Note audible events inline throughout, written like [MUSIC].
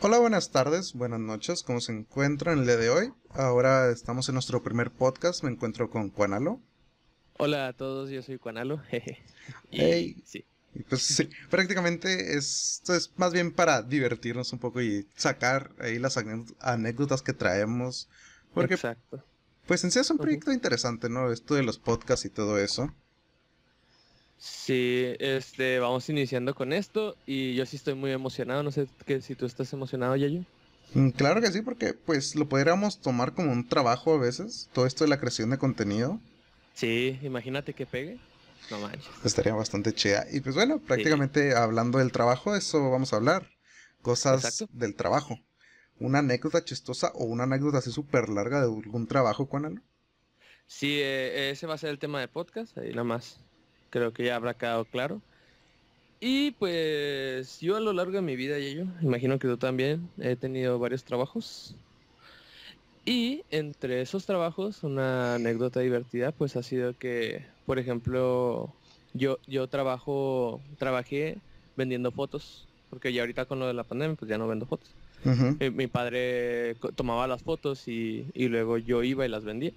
Hola, buenas tardes, buenas noches, ¿cómo se encuentran el día de hoy? Ahora estamos en nuestro primer podcast, me encuentro con Juanalo. Hola a todos, yo soy Juanalo. [LAUGHS] Y Hey. sí, Y pues sí, prácticamente esto es más bien para divertirnos un poco y sacar ahí las anécdotas que traemos. Porque exacto. pues en sí es un proyecto interesante, ¿no? Esto de los podcasts y todo eso. Sí, este, vamos iniciando con esto y yo sí estoy muy emocionado. No sé que si tú estás emocionado, Yayo. Mm, Claro que sí, porque pues lo podríamos tomar como un trabajo a veces, todo esto de la creación de contenido. Sí, imagínate que pegue. No manches. Estaría bastante chida. Y pues bueno, prácticamente hablando del trabajo, eso vamos a hablar. Cosas Exacto. del trabajo. Una anécdota chistosa o una anécdota así súper larga de algún trabajo, Juanalo. Sí, eh, ese va a ser el tema del podcast, ahí nada más. Creo que ya habrá quedado claro. Y pues yo a lo largo de mi vida, Yayo, imagino que tú también, he tenido varios trabajos. Y entre esos trabajos, una anécdota divertida, pues ha sido que, por ejemplo, yo, yo trabajo, trabajé vendiendo fotos, porque ya ahorita con lo de la pandemia, pues ya no vendo fotos. Mi, mi padre tomaba las fotos y, y luego yo iba y las vendía.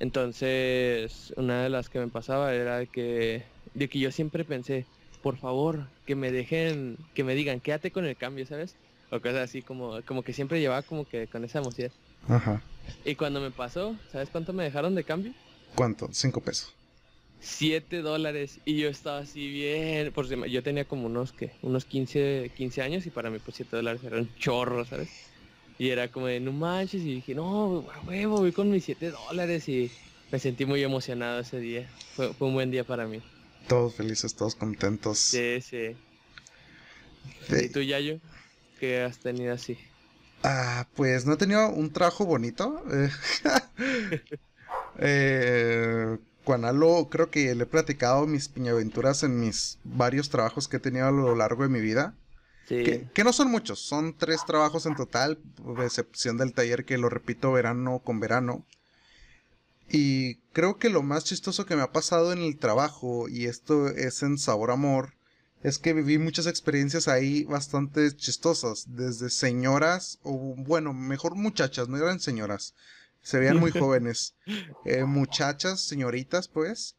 Entonces, una de las que me pasaba era de que, de que yo siempre pensé, por favor, que me dejen, que me digan, quédate con el cambio, ¿sabes? O cosas así, como, como que siempre llevaba como que con esa emoción. Ajá. Y cuando me pasó, ¿sabes cuánto me dejaron de cambio? ¿Cuánto? Cinco pesos. 7 dólares. Y yo estaba así bien. Por yo tenía como unos que unos 15, 15 años y para mí pues 7 dólares era un chorro, ¿sabes? Y era como de no manches. Y dije, no, huevo, voy con mis 7 dólares. Y me sentí muy emocionado ese día. Fue, fue un buen día para mí. Todos felices, todos contentos. Sí, sí. ¿Y tú, Yayo? ¿Qué has tenido así? Ah, pues no he tenido un trabajo bonito. [LAUGHS] eh. Juanalo, creo que le he platicado mis piñaventuras en mis varios trabajos que he tenido a lo largo de mi vida. Sí. Que, que no son muchos, son tres trabajos en total, excepción del taller que lo repito verano con verano. Y creo que lo más chistoso que me ha pasado en el trabajo, y esto es en Sabor Amor, es que viví muchas experiencias ahí bastante chistosas, desde señoras, o bueno, mejor muchachas, no eran señoras, se veían muy [LAUGHS] jóvenes, eh, muchachas, señoritas pues,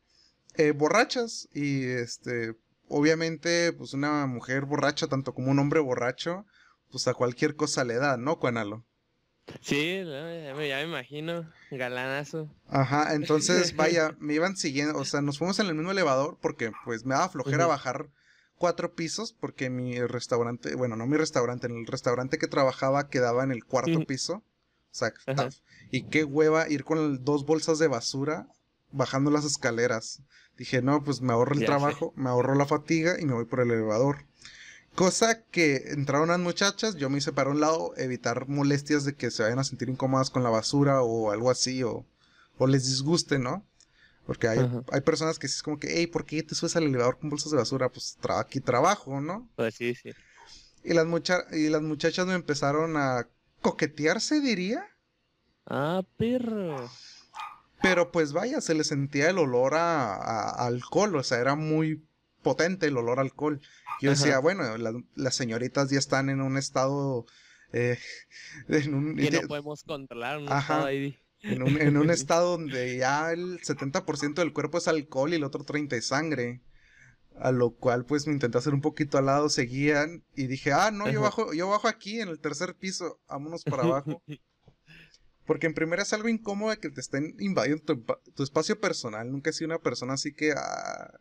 eh, borrachas, y este, obviamente, pues una mujer borracha, tanto como un hombre borracho, pues a cualquier cosa le da, ¿no, Cuanalo? Sí, no, ya, me, imagino. Galanazo. Ajá, entonces, [LAUGHS] vaya, me iban siguiendo, o sea, nos fuimos en el mismo elevador porque pues me daba flojera bajar cuatro pisos porque mi restaurante, bueno, no mi restaurante, en el restaurante que trabajaba quedaba en el cuarto piso. O sea, y qué hueva ir con dos bolsas de basura bajando las escaleras. Dije, no, pues me ahorro el Ya sé. trabajo, me ahorro la fatiga y me voy por el elevador. Cosa que entraron las muchachas, yo me hice para un lado, evitar molestias de que se vayan a sentir incómodas con la basura o algo así, o, o les disguste, ¿no? Porque hay, hay personas que sí es como que, hey, ¿por qué te subes al elevador con bolsas de basura? Pues tra- aquí trabajo, ¿no? Pues sí, sí. Y las, mucha y las muchachas me empezaron a coquetearse, diría. Ah, perro. Pero pues vaya, se le sentía el olor a, a alcohol, o sea, era muy potente el olor a alcohol. Yo decía, bueno, las, las señoritas ya están en un estado... eh, [LAUGHS] en, un, Que no podemos controlar un Ajá. ahí. en, un, en un [LAUGHS] estado donde ya el 70% del cuerpo es alcohol y el otro 30% es sangre. A lo cual pues me intenté hacer un poquito al lado, seguían y dije, ah, no, yo bajo, yo bajo aquí en el tercer piso, vámonos para abajo. [LAUGHS] Porque en primera es algo incómodo que te estén invadiendo tu, espacio personal. Nunca he sido una persona así que ah,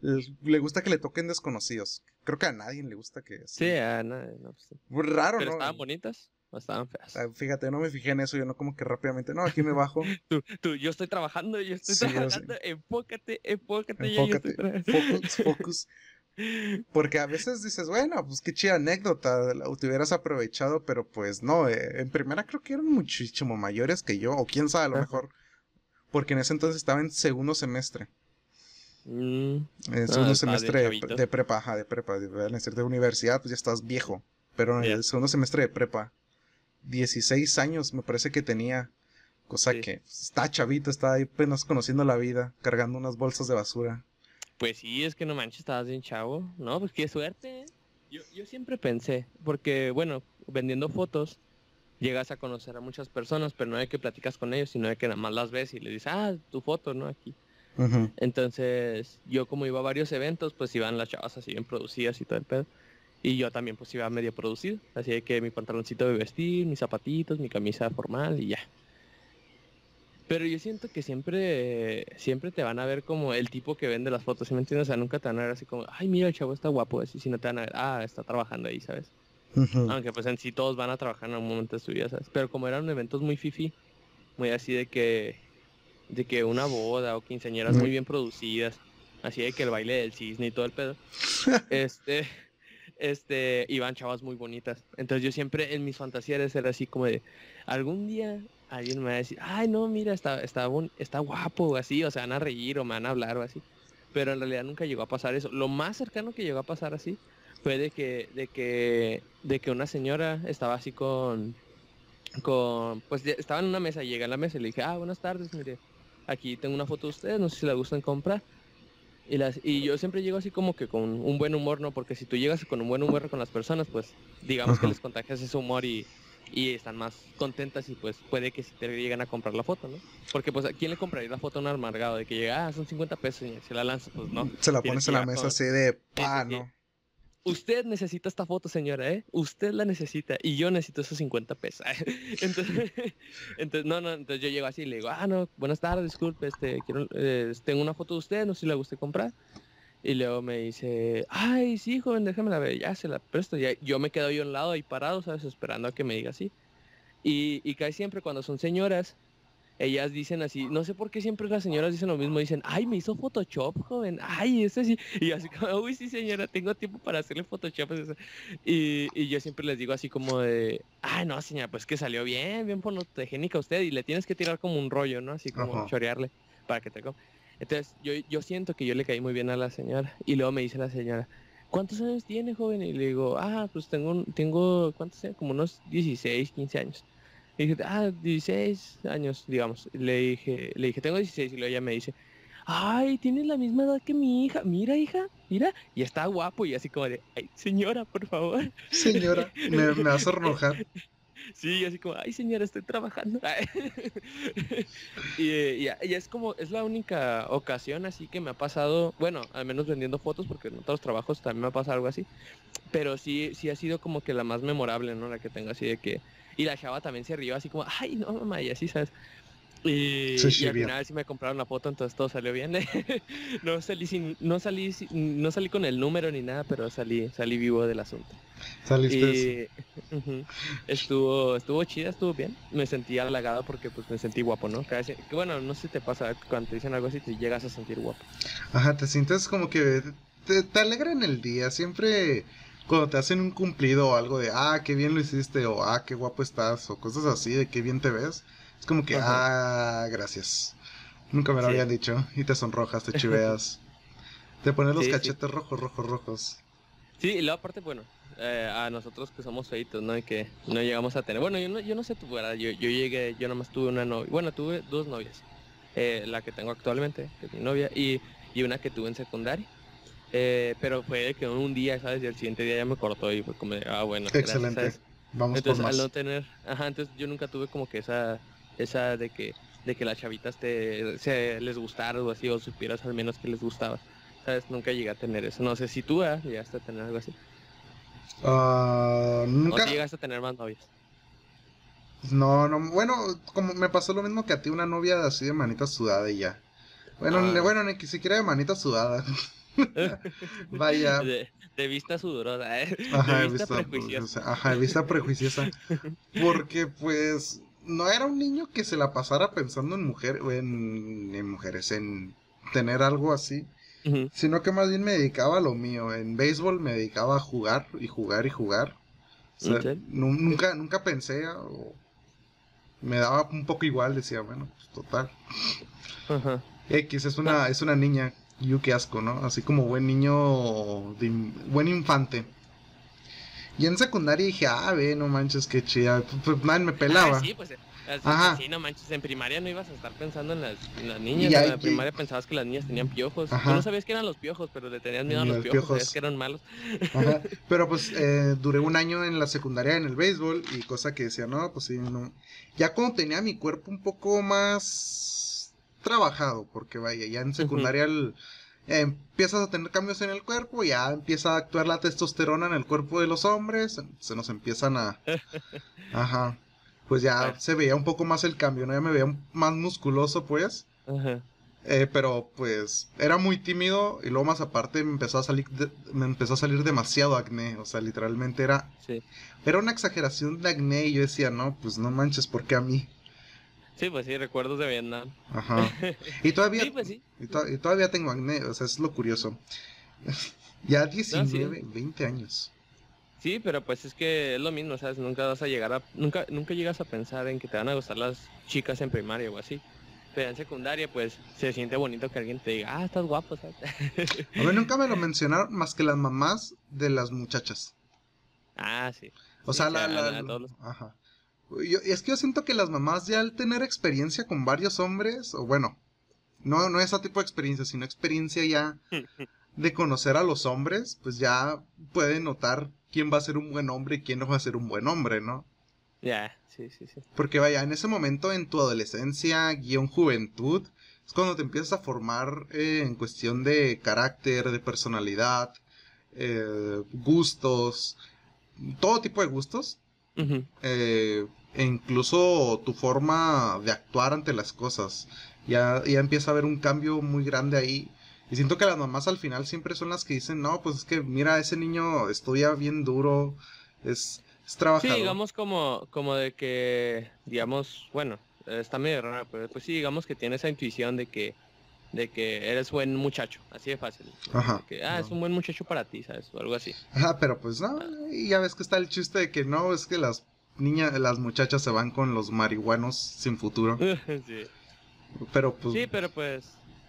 le gusta que le toquen desconocidos. Creo que a nadie le gusta que... Sí, ah, no, no, pues sí. Raro, Pero ¿no? estaban bonitas o estaban feas. Ah, Fíjate, no me fijé en eso, yo no como que rápidamente, no, aquí me bajo. [LAUGHS] Tú, tú, yo estoy trabajando, yo estoy Sí, yo trabajando. Enfócate, enfócate. ya yo Enfócate, estoy tra- [LAUGHS] focus, focus. Porque a veces dices, bueno, pues qué chida anécdota, la te hubieras aprovechado, pero pues no, eh, en primera creo que eran muchísimo mayores que yo, o quién sabe, a lo mejor. Porque en ese entonces estaba en segundo semestre. Mm, En Ah, segundo estaba semestre de, prepa, ajá, de prepa, de, universidad, pues ya estás viejo. Pero en el segundo semestre de prepa, 16 años me parece que tenía. Cosa Sí. que pues, está chavito, está ahí apenas conociendo la vida, cargando unas bolsas de basura. Pues sí, es que no manches, estabas bien chavo. No, pues qué suerte. Yo, yo siempre pensé, porque bueno, vendiendo fotos, llegas a conocer a muchas personas, pero no hay que platicas con ellos, sino de que nada más las ves y le dices, ah, tu foto, ¿no? Aquí. Entonces, yo como iba a varios eventos, pues iban las chavas así bien producidas y todo el pedo. Y yo también pues iba medio producido. Así que mi pantaloncito de vestir, mis zapatitos, mi camisa formal y ya. Pero yo siento que siempre, siempre te van a ver como el tipo que vende las fotos, ¿sí me entiendes? O sea, nunca te van a ver así como, ay, mira, el chavo está guapo, así, si no te van a ver, ah, está trabajando ahí, ¿sabes? Aunque pues en sí todos van a trabajar en algún momento de su vida, ¿sabes? Pero como eran eventos muy fifi, muy así de que de que una boda o quinceañeras muy bien producidas, así de que el baile del cisne y todo el pedo. [LAUGHS] este este iban chavas muy bonitas. Entonces yo siempre en mis fantasías era así como de algún día alguien me va a decir, "Ay, no, mira, está está está guapo" o así, o sea, van a reír o me van a hablar o así. Pero en realidad nunca llegó a pasar eso. Lo más cercano que llegó a pasar así fue de que, de que, de que una señora estaba así con, con, pues estaba en una mesa, y llega a la mesa y le dije, ah, buenas tardes, mire, aquí tengo una foto de ustedes, no sé si la gustan comprar. Y, las, y yo siempre llego así como que con un buen humor, ¿no? Porque si tú llegas con un buen humor con las personas, pues digamos que les contagias ese humor y, y están más contentas y pues puede que si te llegan a comprar la foto, ¿no? Porque pues a quién le compraría la foto a un amargado de que llega, ah, son 50 pesos y se la lanza, pues no. Se la pones en la mesa así de pa, ¿no? Usted necesita esta foto, señora, ¿eh? Usted la necesita y yo necesito esos 50 pesos. [LAUGHS] entonces, [LAUGHS] entonces, no, no, entonces yo llego así y le digo, ah, no, buenas tardes, disculpe, este, quiero, eh, tengo una foto de usted, no sé si la guste comprar. Y luego me dice, ay, sí, joven, déjame la ver, ya se la presto. Ya, yo me quedo yo a un lado ahí parado, ¿sabes? Esperando a que me diga así. Y, y cae siempre cuando son señoras, ellas dicen así, no sé por qué siempre las señoras dicen lo mismo, dicen, ay, me hizo Photoshop, joven, ay, eso sí, y así como, uy, sí, señora, tengo tiempo para hacerle Photoshop. Y, y yo siempre les digo así como de, ay, no, señora, pues que salió bien, bien fotogénica usted, y le tienes que tirar como un rollo, ¿no? Así como chorearle para que te Entonces, yo, yo siento que yo le caí muy bien a la señora, y luego me dice la señora, ¿cuántos años tiene, joven? Y le digo, ah, pues tengo, tengo, ¿cuántos? Como unos 16, 15 años. Y dije, ah, 16 años, digamos. Le dije, le dije, tengo 16 y luego ella me dice, ay, tienes la misma edad que mi hija. Mira, hija, mira. Y está guapo y así como de, ay, señora, por favor. Señora, me, me vas a [LAUGHS] enojar. Sí, así como, ay señora, estoy trabajando. [LAUGHS] y, y, es como, es la única ocasión así que me ha pasado, bueno, al menos vendiendo fotos, porque en otros trabajos también me ha pasado algo así, pero sí, sí ha sido como que la más memorable, ¿no? La que tengo así de que, y la chava también se rió así como, ay, no, mamá, y así, ¿sabes? Y, al final sí me compraron la foto, entonces todo salió bien. [LAUGHS] no salí sin, no salí no salí con el número ni nada, pero salí, salí vivo del asunto. Saliste. Y, [LAUGHS] estuvo, estuvo chida, estuvo bien. Me sentí halagado porque pues me sentí guapo, ¿no? Cada vez, bueno, no sé si te pasa cuando te dicen algo así, te llegas a sentir guapo. Ajá, te sientes como que te, te alegra en el día, siempre cuando te hacen un cumplido o algo de, ah, qué bien lo hiciste, o ah, qué guapo estás, o cosas así, de qué bien te ves, es como que, ah, gracias. Nunca me lo habían dicho. Y te sonrojas, te [LAUGHS] chiveas. te pones los cachetes rojos, rojos, rojos. Sí, y luego aparte, bueno, eh, a nosotros que somos feitos, ¿no? Y que no llegamos a tener. Bueno, yo no, yo no sé tu verdad. Yo, yo llegué, yo nomás tuve una novia. Bueno, tuve dos novias. Eh, la que tengo actualmente, que es mi novia, y, y una que tuve en secundaria. Eh, pero fue que un día, ¿sabes? Y el siguiente día ya me cortó y fue como de, ah, bueno. Excelente. Vamos entonces, por más. al no tener, ajá, entonces yo nunca tuve como que esa, esa de que, de que las chavitas te, se, les gustara o así, o supieras al menos que les gustaba. ¿Sabes? Nunca llegué a tener eso. No sé si tú ¿eh? llegaste a tener algo así. Uh, nunca. ¿O llegaste a tener más novias? No, no, bueno, como me pasó lo mismo que a ti, una novia así de manita sudada y ya. Bueno, ah. bueno, ni siquiera de manita sudada. [LAUGHS] Vaya. De, vista sudorosa, ¿eh? Ajá, de vista, prejuiciosa. Ajá, de vista prejuiciosa. [LAUGHS] Porque, pues, no era un niño que se la pasara pensando en mujer, en, en mujeres, en tener algo así. Sino que más bien me dedicaba a lo mío. En béisbol me dedicaba a jugar y jugar y jugar. nunca, nunca pensé, o me daba un poco igual, decía, bueno, pues total. X es una, es una niña yo qué asco, ¿no? Así como buen niño, buen infante. Y en secundaria dije, ah, ve, no manches, qué chida. Pues, nadie me pelaba. Ah, sí, pues Ajá. Sí, no manches, en primaria no ibas a estar pensando en las, niñas. en la primaria pensabas que las niñas tenían piojos. Tú no sabías que eran los piojos, pero le tenías miedo a los, piojos, sabías que eran malos. Ajá. [LAUGHS] Pero pues eh, duré un año en la secundaria en el béisbol y cosa que decía, no, pues sí, no. Ya cuando tenía mi cuerpo un poco más trabajado, porque vaya, ya en secundaria el empiezas a tener cambios en el cuerpo, ya empieza a actuar la testosterona en el cuerpo de los hombres, se nos empiezan a... [LAUGHS] Ajá. Pues ya se veía un poco más el cambio, ¿no? Ya me veía más musculoso, pues. Ajá. Eh, pero pues era muy tímido y luego más aparte me empezó a salir me empezó a salir demasiado acné, o sea, literalmente era sí. era una exageración de acné y yo decía, "No, pues no manches, ¿por qué a mí?" Sí, pues sí, recuerdos de Vietnam. Ajá. [LAUGHS] Y todavía, pues y, todavía tengo acné, o sea, es lo curioso. [LAUGHS] ya 19, 20 años. Sí, pero pues es que es lo mismo, ¿sabes? Nunca vas a llegar a... Nunca, nunca llegas a pensar en que te van a gustar las chicas en primaria o así. Pero en secundaria, pues, se siente bonito que alguien te diga, ah, estás guapo, ¿sabes? a mí nunca me lo mencionaron más que las mamás de las muchachas. Ah, sí. O sea, la... Ajá es que yo siento que las mamás ya al tener experiencia con varios hombres, o bueno, no, no ese tipo de experiencia, sino experiencia ya [LAUGHS] de conocer a los hombres, pues ya pueden notar quién va a ser un buen hombre y quién no va a ser un buen hombre, ¿no? Ya, sí, sí, sí. Porque vaya, en ese momento, en tu adolescencia, guion juventud, es cuando te empiezas a formar eh, en cuestión de carácter, de personalidad, eh, gustos, todo tipo de gustos. eh, e incluso tu forma de actuar ante las cosas. Ya, ya empieza a haber un cambio muy grande ahí. Y siento que las mamás al final siempre son las que dicen, no, pues es que mira, ese niño estudia bien duro, es, es trabajador. Sí, digamos como, como de que, digamos, bueno, está medio raro, pero pues sí, digamos que tiene esa intuición de que de que eres buen muchacho, así de fácil. Ajá. Que, ah, es un buen muchacho para ti, ¿sabes? O algo así. Ajá, pero pues no, y ya ves que está el chiste de que no, es que las niña, las muchachas se van con los marihuanos sin futuro. [LAUGHS] sí. Pero pues. Sí, pero pues.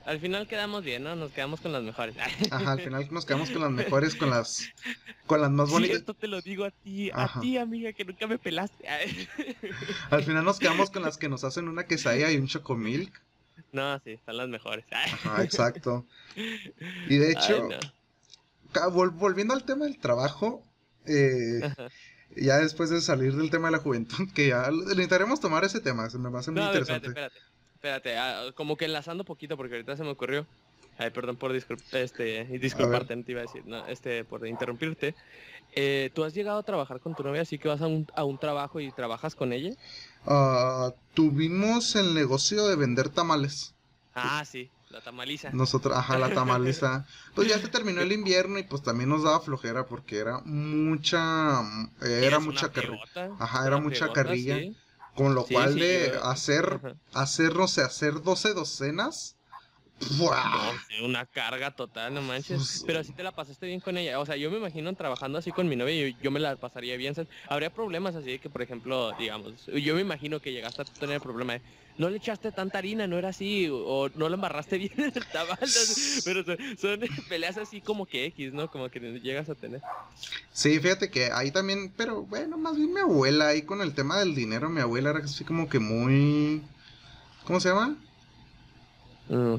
Al final quedamos bien, ¿no? Nos quedamos con las mejores. [LAUGHS] Ajá, al final nos quedamos con las mejores, con las, con las más bonitas. Sí, esto te lo digo a ti, a ti, amiga, que nunca me pelaste. [LAUGHS] al final nos quedamos con las que nos hacen una quesadilla y un chocomilk. No, sí, están las mejores. Ajá, exacto. Y de hecho, volviendo al tema del trabajo, eh, ya después de salir del tema de la juventud, que ya necesitaremos tomar ese tema, se me va a hacer muy interesante. Espérate, espérate, espérate, ah, como que enlazando poquito porque ahorita se me ocurrió. Ay, perdón por este, disculparte, no te iba a decir, no, este, por interrumpirte. Eh, ¿Tú has llegado a trabajar con tu novia así que vas a un, a un trabajo y trabajas con ella? Uh, tuvimos el negocio de vender tamales. Ah, sí. La tamaliza. Nosotros, ajá, la tamaliza. [LAUGHS] pues ya se terminó el invierno y pues también nos daba flojera porque era mucha, era mucha carrilla. Ajá, era mucha carrilla. Con lo cual de hacer, hacer, no sé, hacer 12 docenas una carga total, no manches. Pero así te la pasaste bien con ella. O sea, yo me imagino trabajando así con mi novia y yo, me la pasaría bien. Habría problemas así de que, por ejemplo, digamos, yo me imagino que llegaste a tener el problema de no le echaste tanta harina, no era así, o, no lo embarraste bien en el tabal. [LAUGHS] Pero son, [LAUGHS] peleas así como que X, ¿no? Como que llegas a tener. Sí, fíjate que ahí también, pero bueno, más bien mi abuela ahí con el tema del dinero, mi abuela era así como que muy... ¿Cómo se llama? Mm.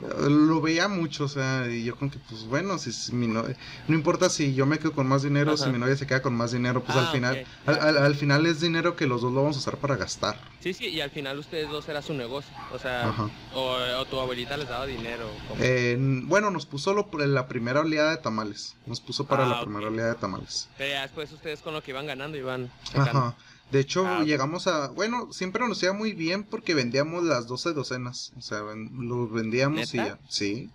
Lo veía mucho, o sea, y yo con que, pues bueno, si, mi no, no importa si yo me quedo con más dinero, si mi novia se queda con más dinero, pues al ah, final, al, final es dinero que los dos lo vamos a usar para gastar. Sí, sí, y al final ustedes dos era su negocio, o sea, o, tu abuelita les daba dinero. bueno, nos puso lo, la primera oleada de tamales, nos puso para la ah, primera oleada de tamales. Pero ya después ustedes con lo que iban ganando iban... Ajá. De hecho, ah, llegamos a. Bueno, siempre nos iba muy bien porque vendíamos las 12 docenas. O sea, los vendíamos y ya. Sí.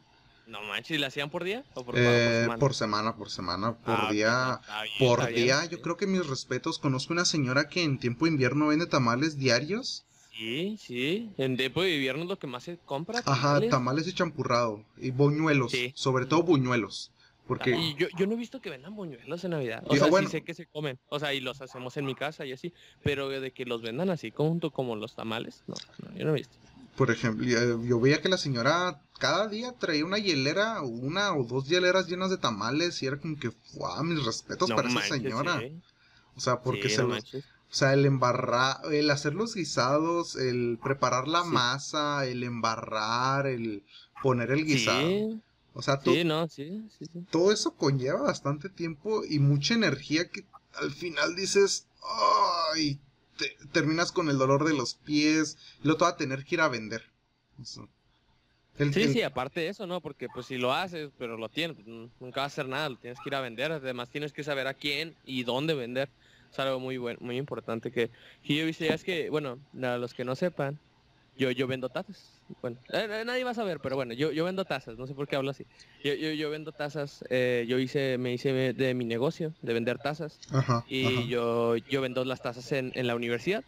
No manches, ¿y la hacían por día? ¿O por, eh, semana? por semana? Por semana, por ah, día. por día, yo creo que mis respetos. Conozco una señora que en tiempo de invierno vende tamales diarios. Sí, sí. En tiempo de invierno es lo que más se compra. Ajá, tamales y champurrado. Y buñuelos. Sobre todo buñuelos. Porque... Y yo, yo no he visto que vendan buñuelos en Navidad. O sea, sí sé que se comen. O sea, y los hacemos en mi casa y así. Pero de que los vendan así junto como los tamales, no, yo no he visto. Por ejemplo, yo veía que la señora cada día traía una hielera, una o dos hieleras llenas de tamales y era como que, wow, mis respetos para esa señora. O sea, porque se, los, O sea, el embarrar, el hacer los guisados, el preparar la masa, el embarrar, el poner el guisado. O sea, sí, no, sí, sí, todo eso conlleva bastante tiempo y mucha energía que al final dices, ay, terminas con el dolor de los pies, y luego te vas a tener que ir a vender. sí, sí, aparte de eso, ¿no? Porque pues si lo haces, pero lo tienes, pues, nunca vas a hacer nada, lo tienes que ir a vender, además tienes que saber a quién y dónde vender. Es algo muy bueno, muy importante que, que yo ya es que, bueno, a los que no sepan, yo, yo vendo tazas. Bueno, eh, eh, nadie va a saber, pero bueno, yo, yo vendo tazas, no sé por qué hablo así. Yo, yo, yo vendo tazas, eh, yo hice, me hice de mi negocio, de vender tazas. y Yo, yo vendo las tazas en, en la universidad.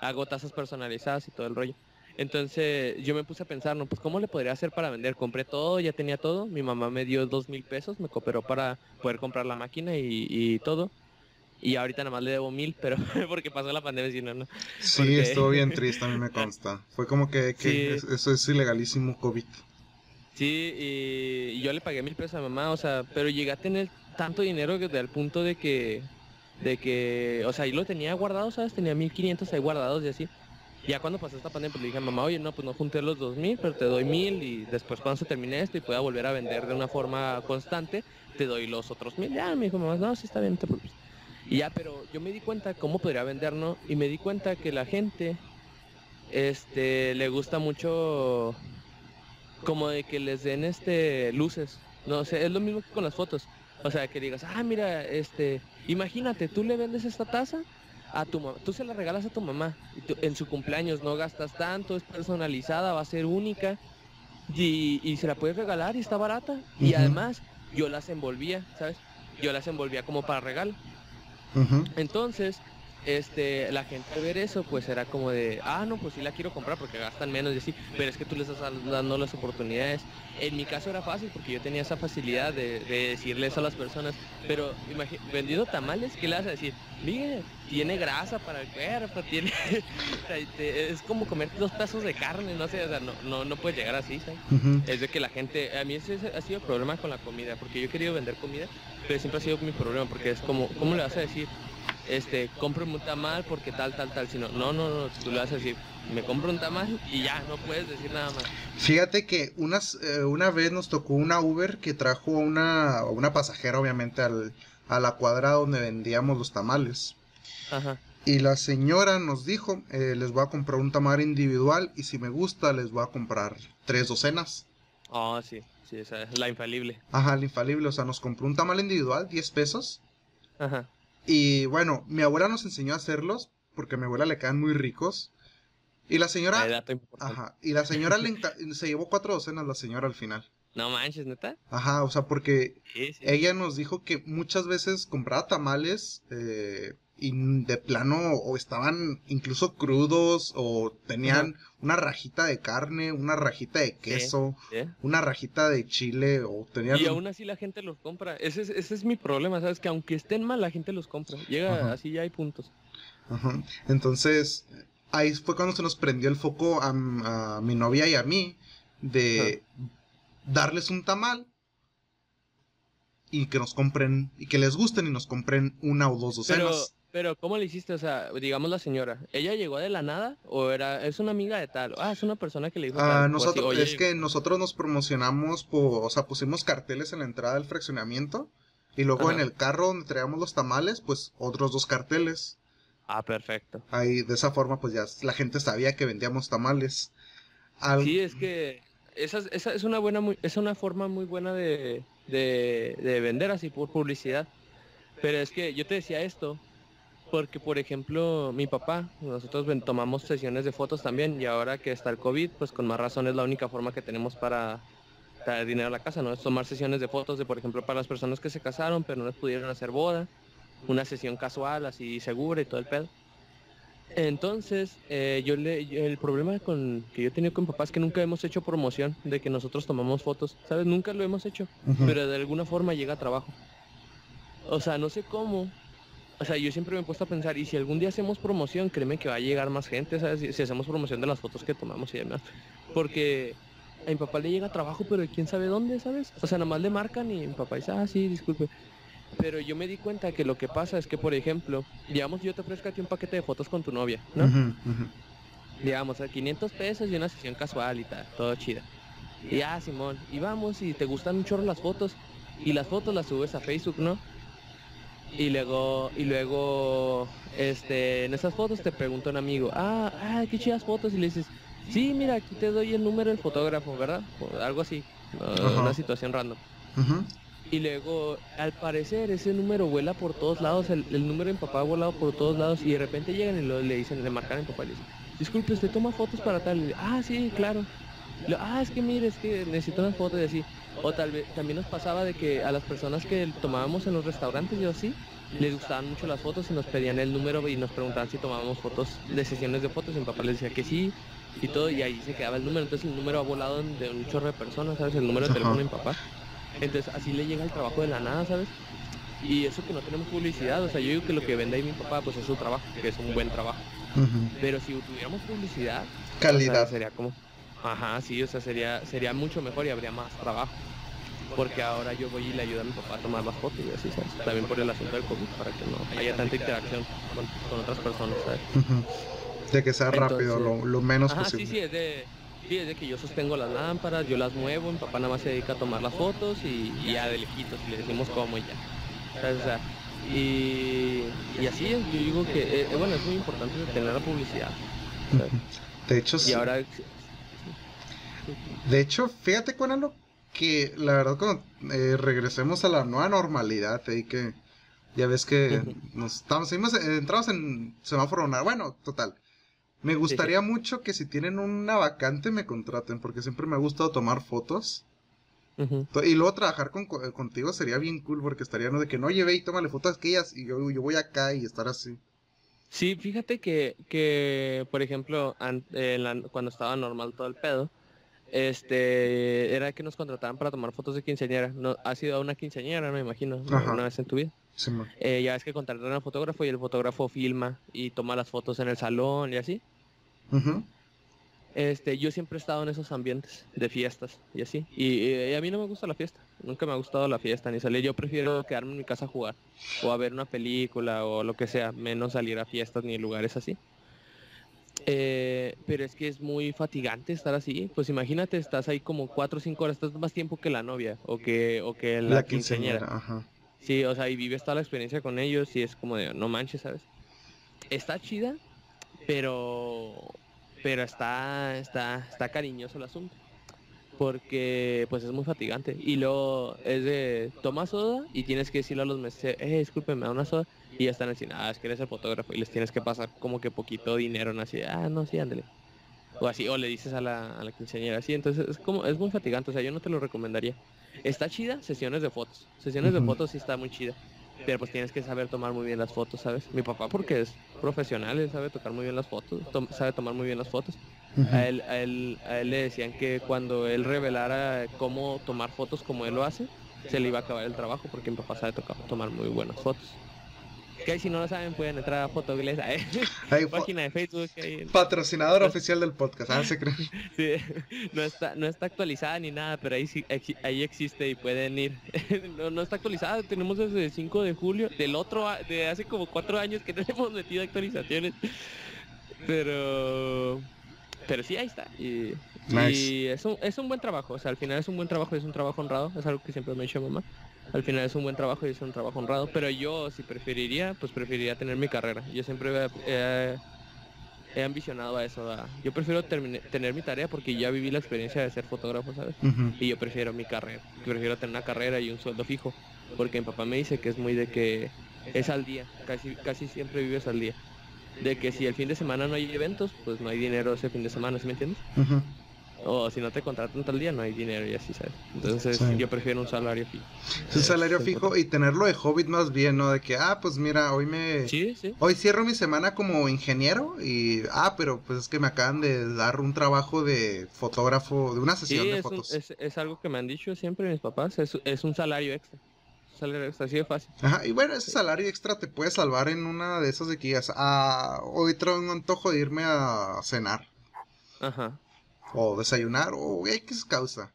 Hago tazas personalizadas y todo el rollo. Entonces yo me puse a pensar, no, pues cómo le podría hacer para vender. Compré todo, ya tenía todo. Mi mamá me dio dos mil pesos, me cooperó para poder comprar la máquina y, y todo. Y ahorita nada más le debo mil, pero [LAUGHS] porque pasó la pandemia, si no, no. Sí, estuvo bien [LAUGHS] triste, a mí me consta. Fue como que, eso es ilegalísimo COVID. Sí, y, yo le pagué mil pesos a mamá, o sea, pero llegué a tener tanto dinero que al punto de que, de que, o sea, ahí lo tenía guardado, ¿sabes? Tenía mil quinientos ahí guardados y así. Ya cuando pasó esta pandemia, pues le dije a mamá, oye, no, pues no junté los dos mil, pero te doy mil y después cuando se termine esto y pueda volver a vender de una forma constante, te doy los otros mil. Ya, me dijo mamá, no, sí está bien, te preocupes. Y ya, pero yo me di cuenta cómo podría vender, ¿no? Y me di cuenta que la gente este le gusta mucho como de que les den este luces. No sé, es lo mismo que con las fotos. O sea, que digas, ah, mira, este, imagínate, tú le vendes esta taza a tu mamá, tú se la regalas a tu mamá en su cumpleaños, no gastas tanto, es personalizada, va a ser única y, se la puedes regalar y está barata. Y además, yo las envolvía, ¿sabes? Yo las envolvía como para regalo. Entonces, este, la gente al ver eso, pues era como de, ah, no, pues sí la quiero comprar porque gastan menos y así, pero es que tú les estás dando las oportunidades. En mi caso era fácil porque yo tenía esa facilidad de, decirles a las personas, pero vendiendo tamales, ¿qué le vas a decir? Mire, tiene grasa para el cuerpo, [LAUGHS] tiene, es como comer dos pedazos de carne, no sé, o sea, no, no, no puedes llegar así, ¿sabes? Es de que la gente, a mí ese ha sido el problema con la comida, porque yo he querido vender comida, pero siempre ha sido mi problema, porque es como, ¿cómo le vas a decir? Este, compro un tamal porque tal, tal, tal, sino, no, no, no, tú le vas a decir, me compro un tamal y ya, no puedes decir nada más. Fíjate que unas, eh, una vez nos tocó una Uber que trajo una, una pasajera, obviamente, al, a la cuadra donde vendíamos los tamales. Ajá. Y la señora nos dijo, eh, les voy a comprar un tamal individual y si me gusta les voy a comprar tres docenas. Ah, sí, sí, esa es la infalible. Ajá, la infalible, o sea, nos compró un tamal individual, 10 pesos. Ajá. Y bueno, mi abuela nos enseñó a hacerlos porque a mi abuela le quedan muy ricos. Y la señora... Ajá. Y la señora se llevó cuatro docenas la señora al final. No manches, neta. Ajá, o sea, porque ella nos dijo que muchas veces compraba tamales eh, y de plano o estaban incluso crudos o tenían una rajita de carne, una rajita de queso, una rajita de chile o tenían... Y aún así la gente los compra. Ese es, ese es mi problema, ¿sabes? Que aunque estén mal, la gente los compra. Llega así ya hay puntos. Ajá. Entonces, ahí fue cuando se nos prendió el foco a, mi novia y a mí de darles un tamal y que nos compren, y que les gusten y nos compren una o dos docenas. Pero, ¿cómo le hiciste? O sea, digamos la señora, ¿ella llegó de la nada o era, es una amiga de tal? Ah, es una persona que le dijo ah, nosotros, es que nosotros nos promocionamos, por, o sea, pusimos carteles en la entrada del fraccionamiento y luego en el carro donde traíamos los tamales, pues otros dos carteles. Ah, perfecto. Ahí, de esa forma, pues ya la gente sabía que vendíamos tamales. Sí, es que esa, esa, es una buena, muy, es una forma muy buena de, de, de vender así por publicidad. Pero es que yo te decía esto porque, por ejemplo, mi papá, nosotros tomamos sesiones de fotos también y ahora que está el COVID, pues con más razón es la única forma que tenemos para traer dinero a la casa, ¿no? Es tomar sesiones de fotos de, por ejemplo, para las personas que se casaron pero no les pudieron hacer boda, una sesión casual, así segura y todo el pedo. Entonces, eh, yo le, el problema con, que yo he tenido con papá es que nunca hemos hecho promoción de que nosotros tomamos fotos, ¿sabes? Nunca lo hemos hecho, pero de alguna forma llega a trabajo. O sea, no sé cómo, o sea, yo siempre me he puesto a pensar, y si algún día hacemos promoción, créeme que va a llegar más gente, ¿sabes? Si, hacemos promoción de las fotos que tomamos y demás. Porque a mi papá le llega trabajo, pero quién sabe dónde, ¿sabes? O sea, nada más le marcan y mi papá dice, ah, sí, disculpe. Pero yo me di cuenta que lo que pasa es que, por ejemplo, digamos, yo te ofrezco aquí un paquete de fotos con tu novia, ¿no? Digamos, a 500 pesos y una sesión casual y tal, todo chida. Y ya, Simón, y vamos y te gustan un chorro las fotos y las fotos las subes a Facebook, ¿no? Y luego, y luego, este, en esas fotos te pregunta un amigo, ah, ah, qué chidas fotos, y le dices, sí, mira, aquí te doy el número del fotógrafo, ¿verdad? O algo así, una situación random. Y luego, al parecer, ese número vuela por todos lados, el, número de mi papá ha volado por todos lados, y de repente llegan y le dicen, le marcan a mi papá y le dicen, disculpe, ¿usted toma fotos para tal? ah, sí, claro. ah, es que mire, es que necesito unas fotos y así. O tal vez también nos pasaba de que a las personas que tomábamos en los restaurantes y así, les gustaban mucho las fotos y nos pedían el número y nos preguntaban si tomábamos fotos de sesiones de fotos y mi papá les decía que sí y todo y ahí se quedaba el número. Entonces el número ha volado de un chorro de personas, ¿sabes? El número de teléfono de mi papá. Entonces así le llega el trabajo de la nada, ¿sabes? Y eso que no tenemos publicidad, o sea, yo digo que lo que vende ahí mi papá pues es su trabajo, que es un buen trabajo. Pero si tuviéramos publicidad, calidad sería como Ajá, sí, o sea, sería sería mucho mejor y habría más trabajo porque ahora yo voy y le ayudo a mi papá a tomar las fotos y así, ¿sabes? También por el asunto del COVID, para que no haya tanta interacción con, otras personas, ¿sabes? De que sea rápido, lo, menos posible. Sí, sí, es de, sí, es de que yo sostengo las lámparas, yo las muevo, mi papá nada más se dedica a tomar las fotos y, ya de lejitos, y le decimos cómo y ya. ¿sabes? O sea, y, y, así es, yo digo que, eh, eh, bueno, es muy importante tener la publicidad. De hecho, sí. Y ahora... De hecho, fíjate, lo que la verdad cuando eh, regresemos a la nueva normalidad, ahí que ya ves que nos estamos, seguimos, eh, entramos en semáforo bueno, total. Me gustaría mucho que si tienen una vacante me contraten, porque siempre me ha gustado tomar fotos. Y luego trabajar con, contigo sería bien cool, porque estaría no de que no lleve y tómale fotos aquellas y yo, yo voy acá y estar así. Sí, fíjate que, que por ejemplo, cuando estaba normal todo el pedo, este, era que nos contrataban para tomar fotos de quinceañera. No, ha sido una quinceañera, me imagino, una vez en tu vida. Eh, ya es que contratan al fotógrafo y el fotógrafo filma y toma las fotos en el salón y así. Este, yo siempre he estado en esos ambientes de fiestas y así. Y, a mí no me gusta la fiesta. Nunca me ha gustado la fiesta ni salir. Yo prefiero quedarme en mi casa a jugar o a ver una película o lo que sea, menos salir a fiestas ni lugares así. Eh, pero es que es muy fatigante estar así. Pues imagínate, estás ahí como 4 o 5 horas, estás más tiempo que la novia o que, o que la, quinceañera. Sí, o sea, y vives toda la experiencia con ellos y es como de, no manches, ¿sabes? Está chida, pero pero está, está, está cariñoso el asunto. Porque pues es muy fatigante. Y luego es de, toma soda y tienes que decirle a los meses, eh, disculpe, me da una soda y ya están así, ah, es que eres el fotógrafo y les tienes que pasar como que poquito dinero, ¿no? Así, ah, no, sí, ándale. O así, o le dices a la, a la quinceañera, así, entonces es como, es muy fatigante, o sea, yo no te lo recomendaría. Está chida, sesiones de fotos, sesiones de fotos sí está muy chida, pero pues tienes que saber tomar muy bien las fotos, ¿sabes? Mi papá porque es profesional, él sabe tocar muy bien las fotos, sabe tomar muy bien las fotos. A, él, a, él, a él le decían que cuando él revelara cómo tomar fotos como él lo hace, se le iba a acabar el trabajo porque mi papá sabe tocar, tomar muy buenas fotos. Que si no lo saben pueden entrar a Fotoglés, ¿eh? página de Facebook. Patrocinador oficial del podcast, ¿ah? ¿Se cree? [LAUGHS] sí, no está, no está actualizada ni nada, pero ahí, ahí existe y pueden ir. [LAUGHS] no, no está actualizada, tenemos desde el 5 de julio, del otro, de hace como 4 años que [LAUGHS] no hemos metido actualizaciones. Pero... Pero sí, ahí está. Y, y es, un, es un buen trabajo, o sea, al final es un buen trabajo y es un trabajo honrado, es algo que siempre me ha dicho mamá al final es un buen trabajo y es un trabajo honrado, pero yo si preferiría, pues preferiría tener mi carrera. Yo siempre he, ambicionado a eso. yo prefiero tener mi tarea porque ya viví la experiencia de ser fotógrafo, ¿sabes? Y yo prefiero mi carrera. Prefiero tener una carrera y un sueldo fijo, porque mi papá me dice que es muy de que es al día, casi, casi siempre vives al día. De que si el fin de semana no hay eventos, pues no hay dinero ese fin de semana, ¿sí me entiendes? O si no te contratan tal día, no hay dinero y así, ¿sabes? Entonces yo prefiero un salario fijo. un salario fijo y tenerlo de hobbit más bien, ¿no? De que, ah, pues mira, hoy me... Sí, sí. Hoy cierro mi semana como ingeniero y, ah, pero pues es que me acaban de dar un trabajo de fotógrafo, de una sesión de fotos. es, es, algo que me han dicho siempre mis papás, es, es un salario extra. Salario extra, así de fácil. Ajá, y bueno, ese salario extra te puede salvar en una de esas de que digas, ah, hoy traigo un antojo de irme a cenar. Ajá o desayunar o X causa.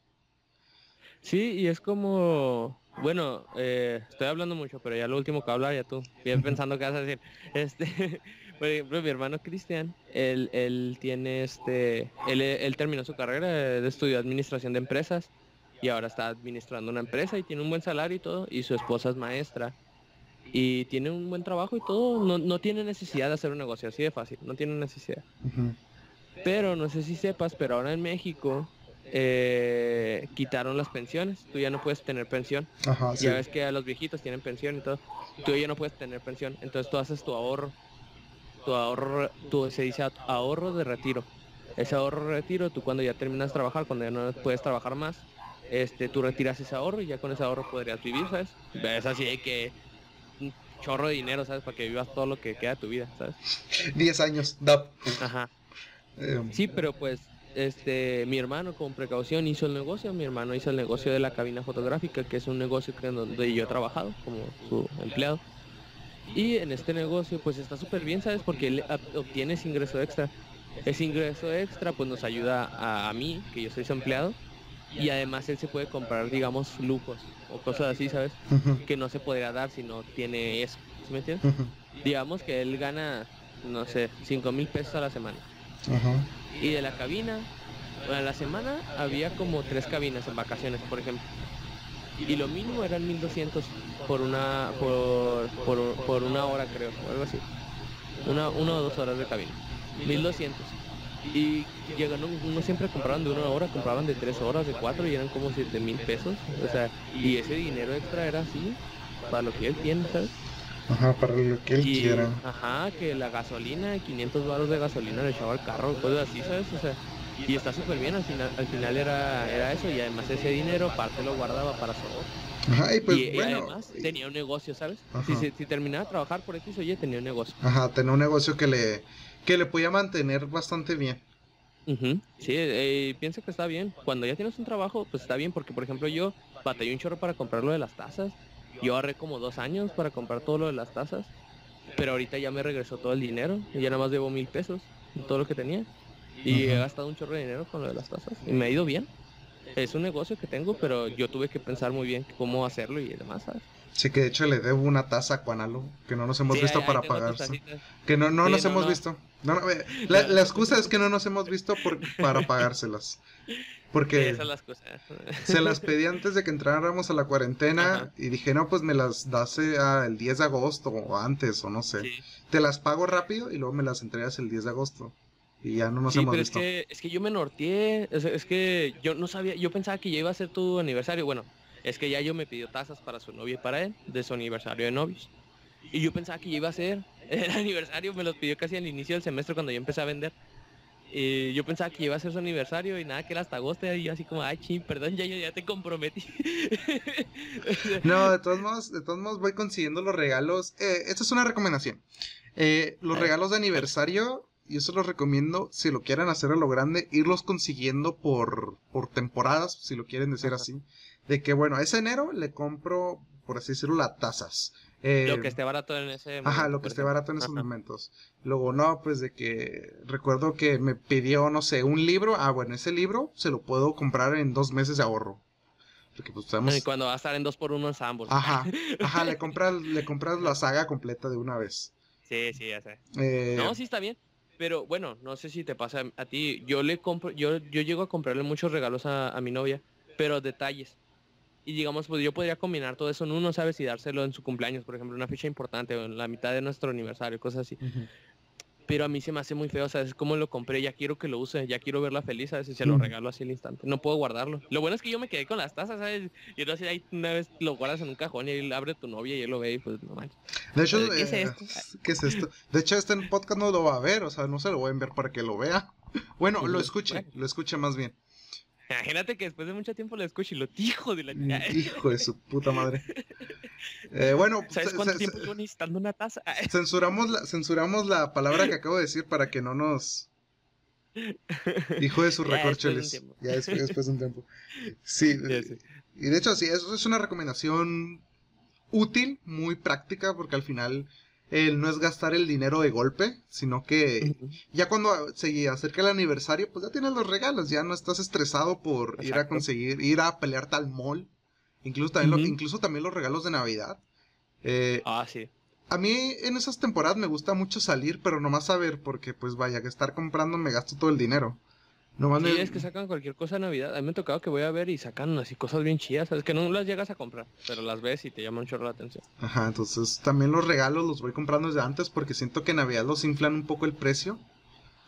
Sí, y es como, bueno, eh, estoy hablando mucho, pero ya lo último que hablar ya tú, bien pensando qué vas a decir. Este, [LAUGHS] por ejemplo, mi hermano Cristian, él, él tiene este, él, él terminó su carrera de estudio administración de empresas y ahora está administrando una empresa y tiene un buen salario y todo, y su esposa es maestra. Y tiene un buen trabajo y todo, no, no tiene necesidad de hacer un negocio así de fácil, no tiene necesidad. Pero no sé si sepas, pero ahora en México eh, quitaron las pensiones, tú ya no puedes tener pensión. ya ves que a los viejitos tienen pensión y todo, tú ya no puedes tener pensión, entonces tú haces tu ahorro, tu ahorro, tú, se dice ahorro de retiro. Ese ahorro de retiro, tú cuando ya terminas de trabajar, cuando ya no puedes trabajar más, este, tú retiras ese ahorro y ya con ese ahorro podrías vivir, ¿sabes? Es así de que un chorro de dinero, ¿sabes? Para que vivas todo lo que queda de tu vida, ¿sabes? 10 años, da. Ajá. Eh, sí, pero pues este mi hermano con precaución hizo el negocio, mi hermano hizo el negocio de la cabina fotográfica, que es un negocio que donde yo he trabajado como su empleado. Y en este negocio pues está súper bien, ¿sabes? Porque él obtiene ese ingreso extra. Ese ingreso extra pues nos ayuda a, a mí, que yo soy su empleado, y además él se puede comprar, digamos, lujos o cosas así, ¿sabes? Que no se podría dar si no tiene eso, ¿sí me entiendes? Digamos que él gana, no sé, 5 mil pesos a la semana. Y de la cabina, a la semana había como tres cabinas en vacaciones, por ejemplo. Y lo mínimo eran 1200 por una por, por, por una hora creo, o algo así. Una, una o dos horas de cabina. 1200. Y llegan, uno siempre compraban de una hora, compraban de tres horas, de cuatro y eran como siete mil pesos. O sea, y ese dinero extra era así, para lo que él tiene, ¿sabes? Ajá, para lo que él quiera. Ajá, que la gasolina, 500 baros de gasolina le echaba al carro, cosas así, ¿sabes? O sea, y está súper bien, al final, al final era, era eso, y además ese dinero parte lo guardaba para su Ajá, y pues y, además tenía un negocio, ¿sabes? Si, si, terminaba de trabajar por X oye, tenía un negocio. Ajá, tenía un negocio que le, que le podía mantener bastante bien. Sí, eh, pienso que está bien. Cuando ya tienes un trabajo, pues está bien, porque por ejemplo yo batallé un chorro para comprar lo de las tazas. Yo ahorré como dos años para comprar todo lo de las tazas. Pero ahorita ya me regresó todo el dinero y ya nada más debo mil pesos, todo lo que tenía. Y he gastado un chorro de dinero con lo de las tazas. Y me ha ido bien. Es un negocio que tengo, pero yo tuve que pensar muy bien cómo hacerlo y demás, ¿sabes? Sí, que de hecho le debo una taza a Juanalo, que no nos hemos visto para pagarse. Que no, no nos hemos visto. No, la, la, excusa es que no nos hemos visto por, para pagárselas. [LAUGHS] Porque las [LAUGHS] se las pedí antes de que entráramos a la cuarentena y dije, no, pues me las das eh, el 10 de agosto o antes o no sé. Te las pago rápido y luego me las entregas el 10 de agosto. Y ya no nos hemos visto. Es que, es que yo me norteé, es, es, que yo no sabía, yo pensaba que ya iba a ser tu aniversario. Bueno, es que ya yo me pidió tazas para su novia y para él, de su aniversario de novios. Y yo pensaba que ya iba a ser [LAUGHS] el aniversario, me los pidió casi al inicio del semestre cuando yo empecé a vender. Y yo pensaba que iba a ser su aniversario y nada, que era hasta agosto y yo así como, ay, ching, perdón, ya yo ya te comprometí. [LAUGHS] no, de todos modos, de todos modos voy consiguiendo los regalos. Eh, esta es una recomendación. Eh, los regalos de aniversario, y eso los recomiendo, si lo quieren hacer a lo grande, irlos consiguiendo por, por temporadas, si lo quieren decir así de que, bueno, ese enero le compro, por así decirlo, las tazas. Eh, lo que esté barato en ese momento. Ajá, lo que esté barato en esos momentos. Luego, no, pues de que recuerdo que me pidió, no sé, un libro. Ah, bueno, ese libro se lo puedo comprar en dos meses de ahorro. Porque pues estamos... Y cuando va a estar en dos por uno en ambos. Ajá, [LAUGHS] ajá, le compras, le compras la saga completa de una vez. Sí, sí, ya sé. Eh, no, sí está bien. Pero bueno, no sé si te pasa a ti. Yo le compro, yo, yo llego a comprarle muchos regalos a, a mi novia, pero detalles y digamos, pues yo podría combinar todo eso en uno, ¿sabes? Y dárselo en su cumpleaños, por ejemplo, una fecha importante o en la mitad de nuestro aniversario, cosas así. Pero a mí se me hace muy feo, ¿sabes? Como lo compré, ya quiero que lo use, ya quiero verla feliz, ¿sabes? Y se lo regalo así al instante. No puedo guardarlo. Lo bueno es que yo me quedé con las tazas, ¿sabes? Y entonces ahí una vez lo guardas en un cajón y ahí abre tu novia y él lo ve y pues no manches. De hecho, ¿qué, es eh, esto? ¿qué es esto? De hecho, este podcast no lo va a ver, o sea, no se lo voy a ver para que lo vea. [LAUGHS] Bueno, pues lo escuche, lo escuche más bien. Imagínate que después de mucho tiempo lo escucho y lo dijo de la mm, Hijo de su puta madre. [LAUGHS] Eh, bueno, ¿sabes cuánto tiempo llevo necesitando una taza? [LAUGHS] censuramos, la, censuramos la palabra que acabo de decir para que no nos. Hijo de su recorcholes. Ya después, después de un tiempo. Sí, [LAUGHS] y de hecho, sí, eso es una recomendación útil, muy práctica, porque al final el no es gastar el dinero de golpe, sino que ya cuando se acerca el aniversario, pues ya tienes los regalos, ya no estás estresado por ir a conseguir, ir a pelearte al mall Incluso también, incluso también los regalos de Navidad. Eh, ah, sí. A mí en esas temporadas me gusta mucho salir, pero nomás saber, porque pues vaya, que estar comprando me gasto todo el dinero. No sí, es que sacan cualquier cosa en Navidad. A mí me ha tocado que voy a ver y sacan así cosas bien chidas. Es que no las llegas a comprar, pero las ves y te llaman un chorro la atención. Ajá, entonces también los regalos los voy comprando desde antes porque siento que en Navidad los inflan un poco el precio.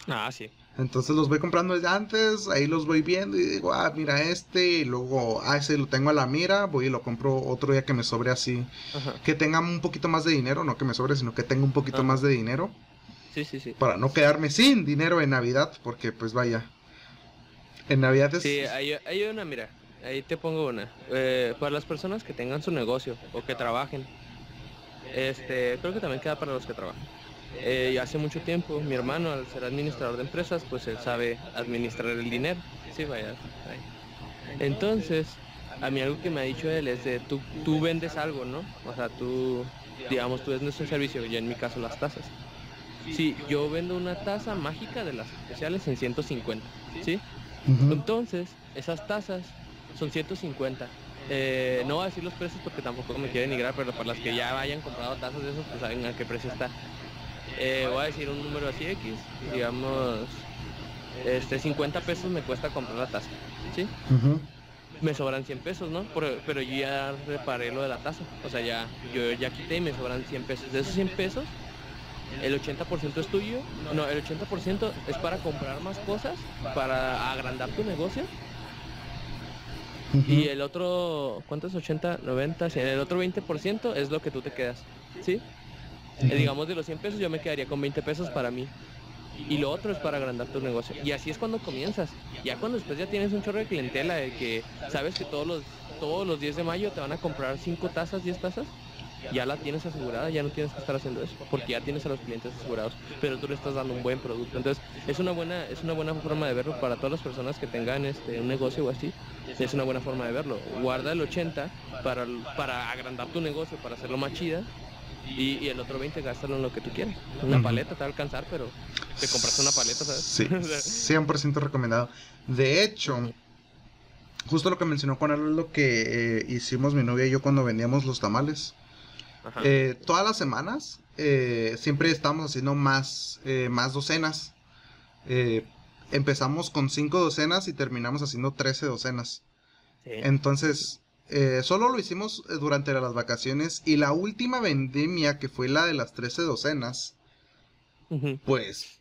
Ah, sí. Entonces los voy comprando desde antes, ahí los voy viendo y digo, ah, mira este, y luego, ah, ese lo tengo a la mira, voy y lo compro otro día que me sobre así. Que tenga un poquito más de dinero, no que me sobre, sino que tenga un poquito más de dinero. Sí, sí, sí. Para no quedarme sin dinero en Navidad, porque pues vaya, en Navidad es... Sí, hay, una, mira, ahí te pongo una. Eh, para las personas que tengan su negocio o que trabajen, este, creo que también queda para los que trabajan. Eh, hace mucho tiempo, mi hermano, al ser administrador de empresas, pues él sabe administrar el dinero. Sí, vaya. Entonces, a mí algo que me ha dicho él es de tú, tú vendes algo, ¿no? O sea, tú, digamos, tú vendes un servicio, y en mi caso las tasas. Sí, yo vendo una taza mágica de las especiales en 150, ¿sí? Entonces, esas tasas son 150. Eh, no voy a decir los precios porque tampoco me quiero denigrar, pero para las que ya hayan comprado tasas de esos, pues saben a qué precio está. Eh, voy a decir un número así X, digamos, este 50 pesos me cuesta comprar la taza, ¿sí? Me sobran 100 pesos, ¿no? Pero, yo ya reparé lo de la taza, o sea, ya yo ya quité y me sobran 100 pesos. De esos 100 pesos, el 80% es tuyo, no, el 80% es para comprar más cosas, para agrandar tu negocio. Y el otro, ¿cuánto es? 80, 90, el otro 20% es lo que tú te quedas, ¿sí? Eh, digamos de los 100 pesos yo me quedaría con 20 pesos para mí. Y lo otro es para agrandar tu negocio. Y así es cuando comienzas. Ya cuando después ya tienes un chorro de clientela de que sabes que todos los, todos los 10 de mayo te van a comprar 5 tazas, 10 tazas ya la tienes asegurada, ya no tienes que estar haciendo eso, porque ya tienes a los clientes asegurados, pero tú le estás dando un buen producto. Entonces, es una buena, es una buena forma de verlo para todas las personas que tengan este un negocio o así. Es una buena forma de verlo. Guarda el 80 para, para agrandar tu negocio, para hacerlo más chida. Y, el otro 20 gástalo en lo que tú quieras. Una paleta te va a alcanzar, pero te compras una paleta, ¿sabes? Sí, [LAUGHS] 100% recomendado. De hecho, justo lo que mencionó Juan es lo que eh, hicimos mi novia y yo cuando vendíamos los tamales. Eh, todas las semanas eh, siempre estamos haciendo más, eh, más docenas. empezamos con cinco docenas y terminamos haciendo 13 docenas. Entonces, solo lo hicimos durante las vacaciones y la última vendimia, que fue la de las 13 docenas, pues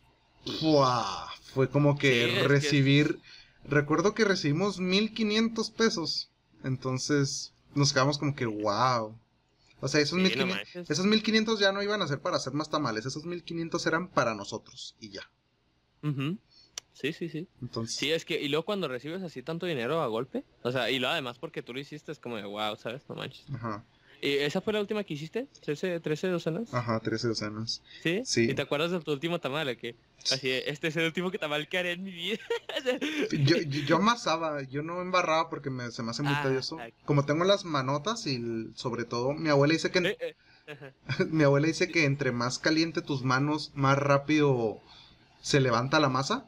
fue como que recibir... Recuerdo que recibimos 1500 pesos. Entonces nos quedamos como que, wow. O sea, esos, 1500, ya no iban a ser para hacer más tamales, esos 1500 eran para nosotros y ya. Sí, sí, sí. Entonces... Sí, es que, y luego cuando recibes así tanto dinero a golpe, o sea, y lo además porque tú lo hiciste es como de wow, ¿sabes? No manches. Ajá. ¿Y esa fue la última que hiciste? ¿13, 13 docenas? Ajá, 13 docenas. ¿Sí? Sí. ¿Y te acuerdas de tu último tamal? Que así, este es el último tamal que haré en mi vida. [LAUGHS] yo, yo, amasaba, yo no embarraba porque me, se me hace muy ah, tedioso. Como tengo las manotas y sobre todo, mi abuela dice que... Eh, eh, [LAUGHS] mi abuela dice que entre más caliente tus manos, más rápido se levanta la masa.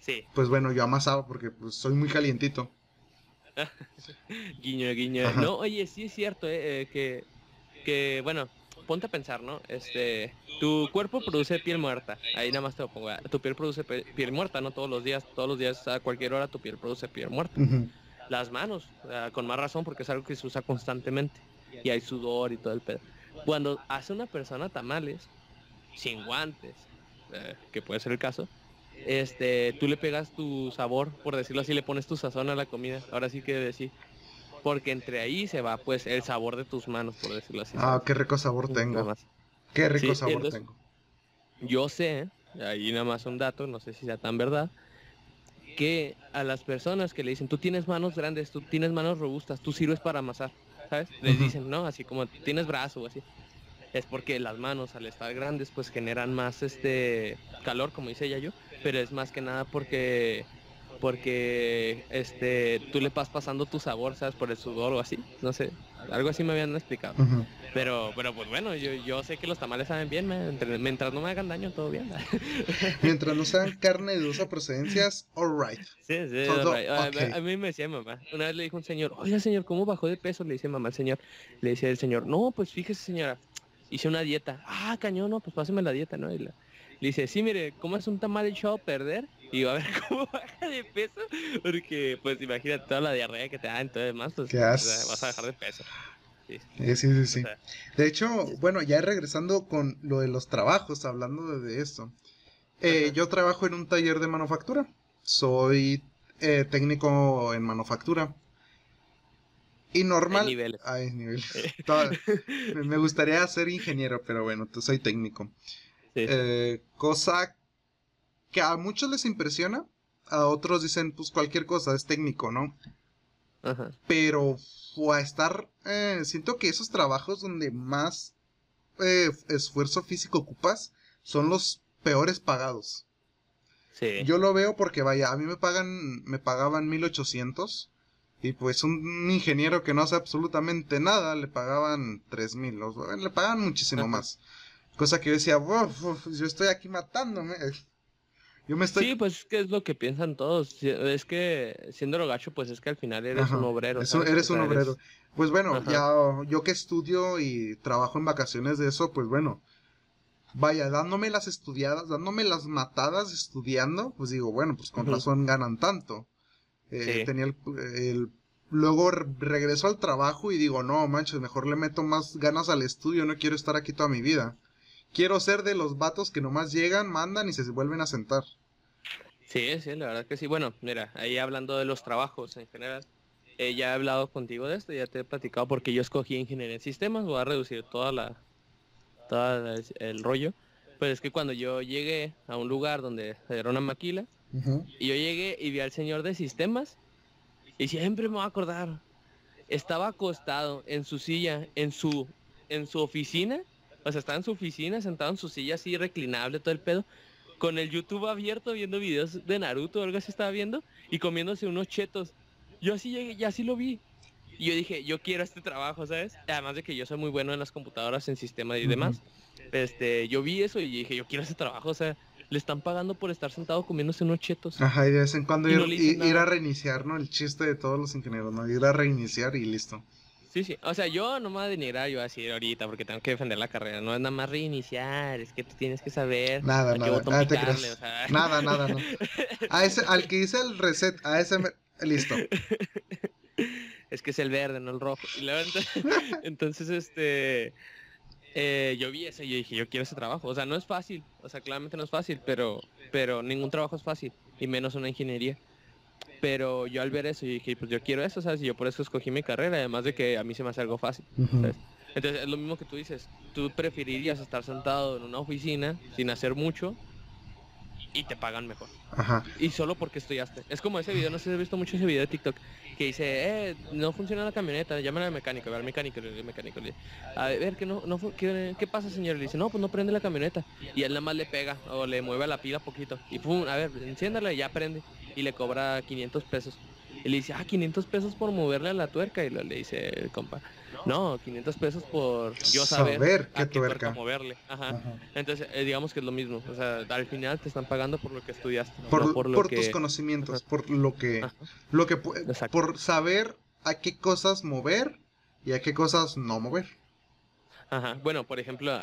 Sí. Pues bueno, yo amasaba porque pues, soy muy calientito. [LAUGHS] guiño, guiño. No, oye, sí es cierto, eh, eh, que, que, bueno, ponte a pensar, ¿no? Este, tu cuerpo produce piel muerta. Ahí nada más te lo pongo. Tu piel produce piel muerta, ¿no? Todos los días, todos los días, a cualquier hora, tu piel produce piel muerta. Las manos, con más razón, porque es algo que se usa constantemente. Y hay sudor y todo el pedo. Cuando hace una persona tamales, sin guantes, eh, que puede ser el caso, este, tú le pegas tu sabor, por decirlo así, le pones tu sazón a la comida. Ahora sí que decir. Porque entre ahí se va, pues, el sabor de tus manos, por decirlo así. Ah, qué rico sabor tengo. Qué rico sabor tengo. Yo sé, ahí nada más un dato, no sé si sea tan verdad, que a las personas que le dicen, tú tienes manos grandes, tú tienes manos robustas, tú sirves para amasar, ¿sabes? Les dicen, no, así como tienes brazo o así. Es porque las manos al estar grandes pues generan más este calor, como dice ella yo pero es más que nada porque porque este tú le vas pasando tu sabor, ¿sabes? Por el sudor o así, no sé. Algo así me habían explicado. Pero, pero pues bueno, yo, yo sé que los tamales saben bien, mientras no me hagan daño, todo bien. [LAUGHS] mientras no sean carne de dudosa procedencia, alright. Sí, sí, A, mí me decía mamá, una vez le dijo un señor, oiga señor, ¿cómo bajó de peso? Le dice mamá al señor, le decía el señor, no, pues fíjese señora, hice una dieta. Ah, cañón, no, pues páseme la dieta, ¿no? Y le dice, sí, mire, ¿cómo es un tamal echado a perder? Y va a ver [LAUGHS] cómo baja de peso, porque pues imagínate toda la diarrea que te da, entonces más, pues vas a bajar de peso. Sí, sí, sí. De hecho, bueno, ya regresando con lo de los trabajos, hablando de, esto. Eh, yo trabajo en un taller de manufactura. Soy eh, técnico en manufactura. Y normal. Hay niveles. Hay niveles. [LAUGHS] me gustaría ser ingeniero, pero bueno, soy técnico. Eh, cosa que a muchos les impresiona. A otros dicen, pues cualquier cosa, es técnico, ¿no? Ajá. Pero o a estar, eh, siento que esos trabajos donde más eh, esfuerzo físico ocupas son los peores pagados. Sí. Yo lo veo porque vaya, a mí me pagan, me pagaban 1800 y pues un ingeniero que no hace absolutamente nada le pagaban 3000, le pagaban muchísimo más. Cosa que yo decía, yo estoy aquí matándome. [LAUGHS] Sí, pues que es lo que piensan todos. Es que siendo lo gacho, pues es que al final eres un obrero. eres un obrero. Pues bueno, ya yo que estudio y trabajo en vacaciones de eso, pues bueno. Vaya, dándome las estudiadas, dándome las matadas estudiando, pues digo, bueno, pues con razón ganan tanto. Eh, tenía el, Luego regreso al trabajo y digo, no, manches, mejor le meto más ganas al estudio, no quiero estar aquí toda mi vida. Quiero ser de los vatos que nomás llegan, mandan y se vuelven a sentar. Sí, sí, la verdad que sí. Bueno, mira, ahí hablando de los trabajos en general, eh, ya he hablado contigo de esto, ya te he platicado porque yo escogí ingeniería en sistemas, voy a reducir toda la, todo el rollo. Pero es que cuando yo llegué a un lugar donde era una maquila, y yo llegué y vi al señor de sistemas, y siempre me voy a acordar, estaba acostado en su silla, en su, en su oficina, o sea, estaba en su oficina, sentado en su silla así reclinable, todo el pedo, con el YouTube abierto viendo videos de Naruto o algo así estaba viendo y comiéndose unos chetos. Yo así llegué, y así lo vi. Y yo dije, yo quiero este trabajo, ¿sabes? Además de que yo soy muy bueno en las computadoras, en sistemas y demás. Este, yo vi eso y dije, yo quiero ese trabajo, o sea, le están pagando por estar sentado comiéndose unos chetos. Ajá, y de vez en cuando ir, ir, a reiniciar, ¿no? El chiste de todos los ingenieros, ¿no? Ir a reiniciar y listo. Sí, sí. O sea, yo no me voy a denigrar, yo voy a decir ahorita porque tengo que defender la carrera. No es nada más reiniciar, es que tú tienes que saber. Nada, nada. Ah, te Nada, nada, no. [LAUGHS] A ese, al que hice el reset, a ese listo. [LAUGHS] Es que es el verde, no el rojo. Y [LAUGHS] entonces, este. Eh, yo vi eso y yo dije, yo quiero ese trabajo. O sea, no es fácil. O sea, claramente no es fácil, pero, pero ningún trabajo es fácil. Y menos una ingeniería. Pero yo al ver eso, yo dije, pues yo quiero eso, ¿sabes? Y yo por eso escogí mi carrera, además de que a mí se me hace algo fácil. Entonces es lo mismo que tú dices, tú preferirías estar sentado en una oficina sin hacer mucho y te pagan mejor. Ajá. Y solo porque estudiaste. Es como ese video, no sé si has visto mucho ese video de TikTok, que dice, eh, no funciona la camioneta, llámale al mecánico, al mecánico, el mecánico a ver, ¿qué, no, no, ¿qué, ¿qué, pasa señor? Le dice, no, pues no prende la camioneta. Y él nada más le pega o le mueve la pila poquito. Y pum, a ver, enciéndala y ya prende y le cobra 500 pesos. Y le dice, ah, 500 pesos por moverle a la tuerca. Y le dice el compa, no, 500 pesos por yo saber, qué tuerca. moverle. Ajá. Entonces, eh, digamos que es lo mismo. O sea, al final te están pagando por lo que estudiaste. Por, por, tus conocimientos, por lo que, lo que, por saber a qué cosas mover y a qué cosas no mover. Ajá. Bueno, por ejemplo,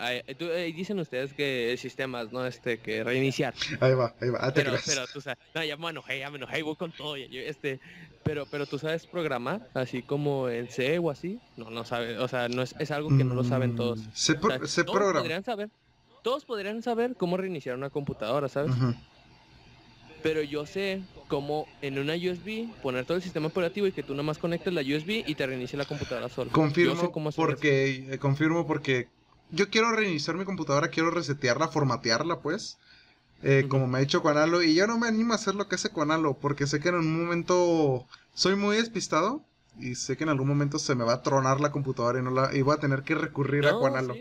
dicen ustedes que sistemas, ¿no? Este, que reiniciar. Ahí va, ahí va. Ah, pero, pero tú sabes, no, ya me enojé, ya me enojé, voy con todo. este, pero, pero tú sabes programar, así como en C o así. No, no sabes, o sea, no es, es algo que no lo saben todos. Mm, se, todos podrían saber, todos podrían saber cómo reiniciar una computadora, ¿sabes? Pero yo sé cómo en una USB poner todo el sistema operativo y que tú nada más conectes la USB y te reinicie la computadora sola. Confirmo porque eh, confirmo porque yo quiero reiniciar mi computadora, quiero resetearla, formatearla, pues. Eh, como me ha dicho Juanalo, y yo no me animo a hacer lo que hace Juanalo, porque sé que en un momento soy muy despistado y sé que en algún momento se me va a tronar la computadora y no la y voy a tener que recurrir a Juanalo.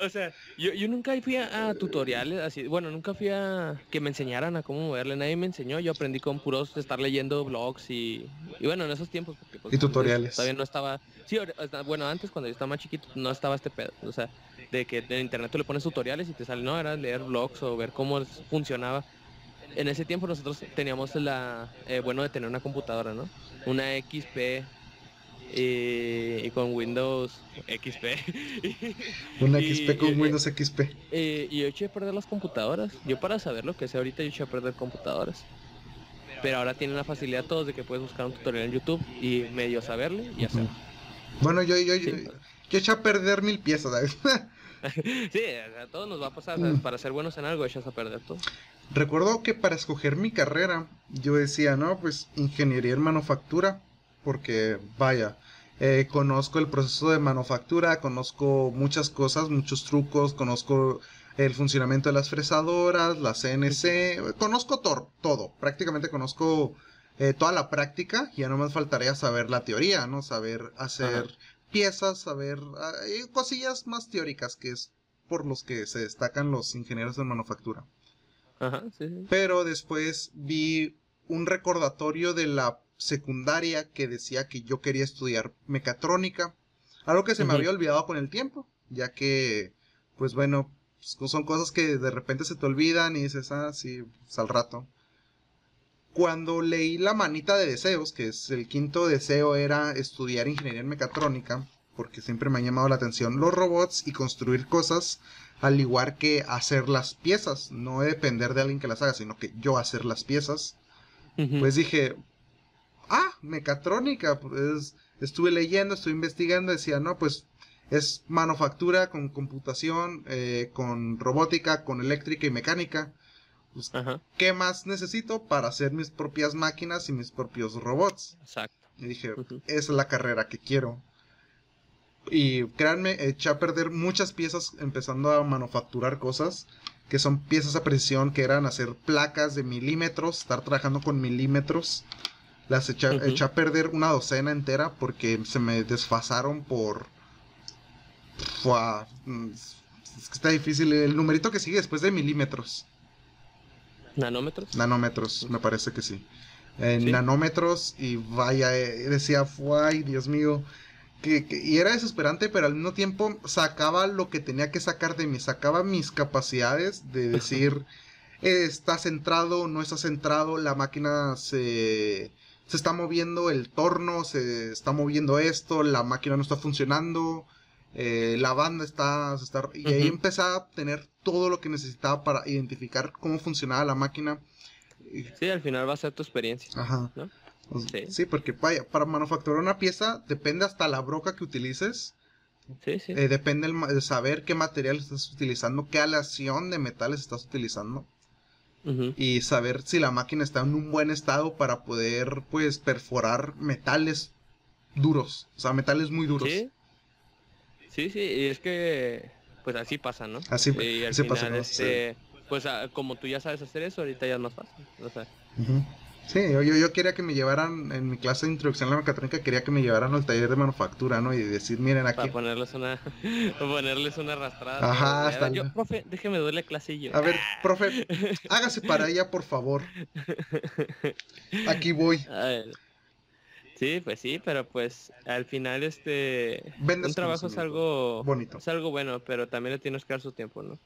O sea, yo, yo nunca fui a, tutoriales, así, bueno, nunca fui a que me enseñaran a cómo moverle, nadie me enseñó, yo aprendí con puros estar leyendo blogs y, y bueno, en esos tiempos. Porque, pues, y tutoriales. Todavía no estaba, sí, bueno, antes cuando yo estaba más chiquito no estaba este pedo, o sea, de que en internet tú le pones tutoriales y te sale, no, era leer blogs o ver cómo funcionaba. En ese tiempo nosotros teníamos la, eh, bueno de tener una computadora, ¿no? Una XP y, con Windows XP. [LAUGHS] Una XP con Windows XP. y yo eché a perder las computadoras. Yo para saber lo que sé ahorita yo eché a perder computadoras. Pero ahora tiene la facilidad todos de que puedes buscar un tutorial en YouTube y medio saberle y hacerlo. Bueno, yo, yo, yo, eché a perder mil piezas, ¿sabes? [LAUGHS] [LAUGHS] sí, a todos nos va a pasar. Mm. Para ser buenos en algo echas a perder todo. Recuerdo que para escoger mi carrera, yo decía, no, pues ingeniería en manufactura porque vaya, eh, conozco el proceso de manufactura, conozco muchas cosas, muchos trucos, conozco el funcionamiento de las fresadoras, la CNC, conozco todo, prácticamente conozco eh, toda la práctica, ya no me faltaría saber la teoría, ¿no? Saber hacer piezas, saber cosillas más teóricas que es por los que se destacan los ingenieros de manufactura. Ajá, sí. Pero después vi un recordatorio de la secundaria que decía que yo quería estudiar mecatrónica. Algo que se me había olvidado con el tiempo, ya que, pues bueno, pues, son cosas que de repente se te olvidan y dices, ah, sí, pues, al rato. Cuando leí la manita de deseos, que es el quinto deseo era estudiar ingeniería en mecatrónica, porque siempre me han llamado la atención los robots y construir cosas, al igual que hacer las piezas, no depender de alguien que las haga, sino que yo hacer las piezas. Pues dije, ah, mecatrónica, pues estuve leyendo, estuve investigando, decía, no, pues es manufactura con computación, eh, con robótica, con eléctrica y mecánica. Pues, ¿Qué más necesito para hacer mis propias máquinas y mis propios robots? Exacto. Y dije, esa es la carrera que quiero. Y créanme, eché a perder muchas piezas empezando a manufacturar cosas que son piezas a precisión, que eran hacer placas de milímetros, estar trabajando con milímetros. Las eché, a perder una docena entera porque se me desfasaron por... Mm, es que está difícil. El numerito que sigue después de milímetros. ¿Nanómetros? Nanómetros, me parece que sí. En nanómetros y vaya, eh, decía, ay, Dios mío. Que, y era desesperante, pero al mismo tiempo sacaba lo que tenía que sacar de mí, sacaba mis capacidades de decir, está centrado, no está centrado, la máquina se, se está moviendo el torno, se está moviendo esto, la máquina no está funcionando, eh, la banda está, y ahí empecé a tener todo lo que necesitaba para identificar cómo funcionaba la máquina. Sí, al final va a ser tu experiencia. Ajá. sí. porque vaya, para manufacturar una pieza depende hasta la broca que utilices. Sí, sí. Eh, depende de saber qué material estás utilizando, qué aleación de metales estás utilizando y saber si la máquina está en un buen estado para poder pues perforar metales duros, o sea, metales muy duros. Sí, sí, sí y es que pues así pasa, ¿no? Así, pasa. Este, pues ah, como tú ya sabes hacer eso, ahorita ya es más fácil. O sea, Sí, yo, yo, quería que me llevaran, en mi clase de introducción a la mecatrónica, quería que me llevaran al taller de manufactura, ¿no? Y decir, miren aquí. Para ponerles una, [LAUGHS] ponerles una arrastrada. Ajá, hasta Yo, profe, déjeme doble clase y yo. A ver, profe, [LAUGHS] hágase para ella, por favor. [LAUGHS] Aquí voy. Sí, pues sí, pero pues al final este un trabajo es algo bonito. Es algo bueno, pero también le tienes que dar su tiempo, ¿no?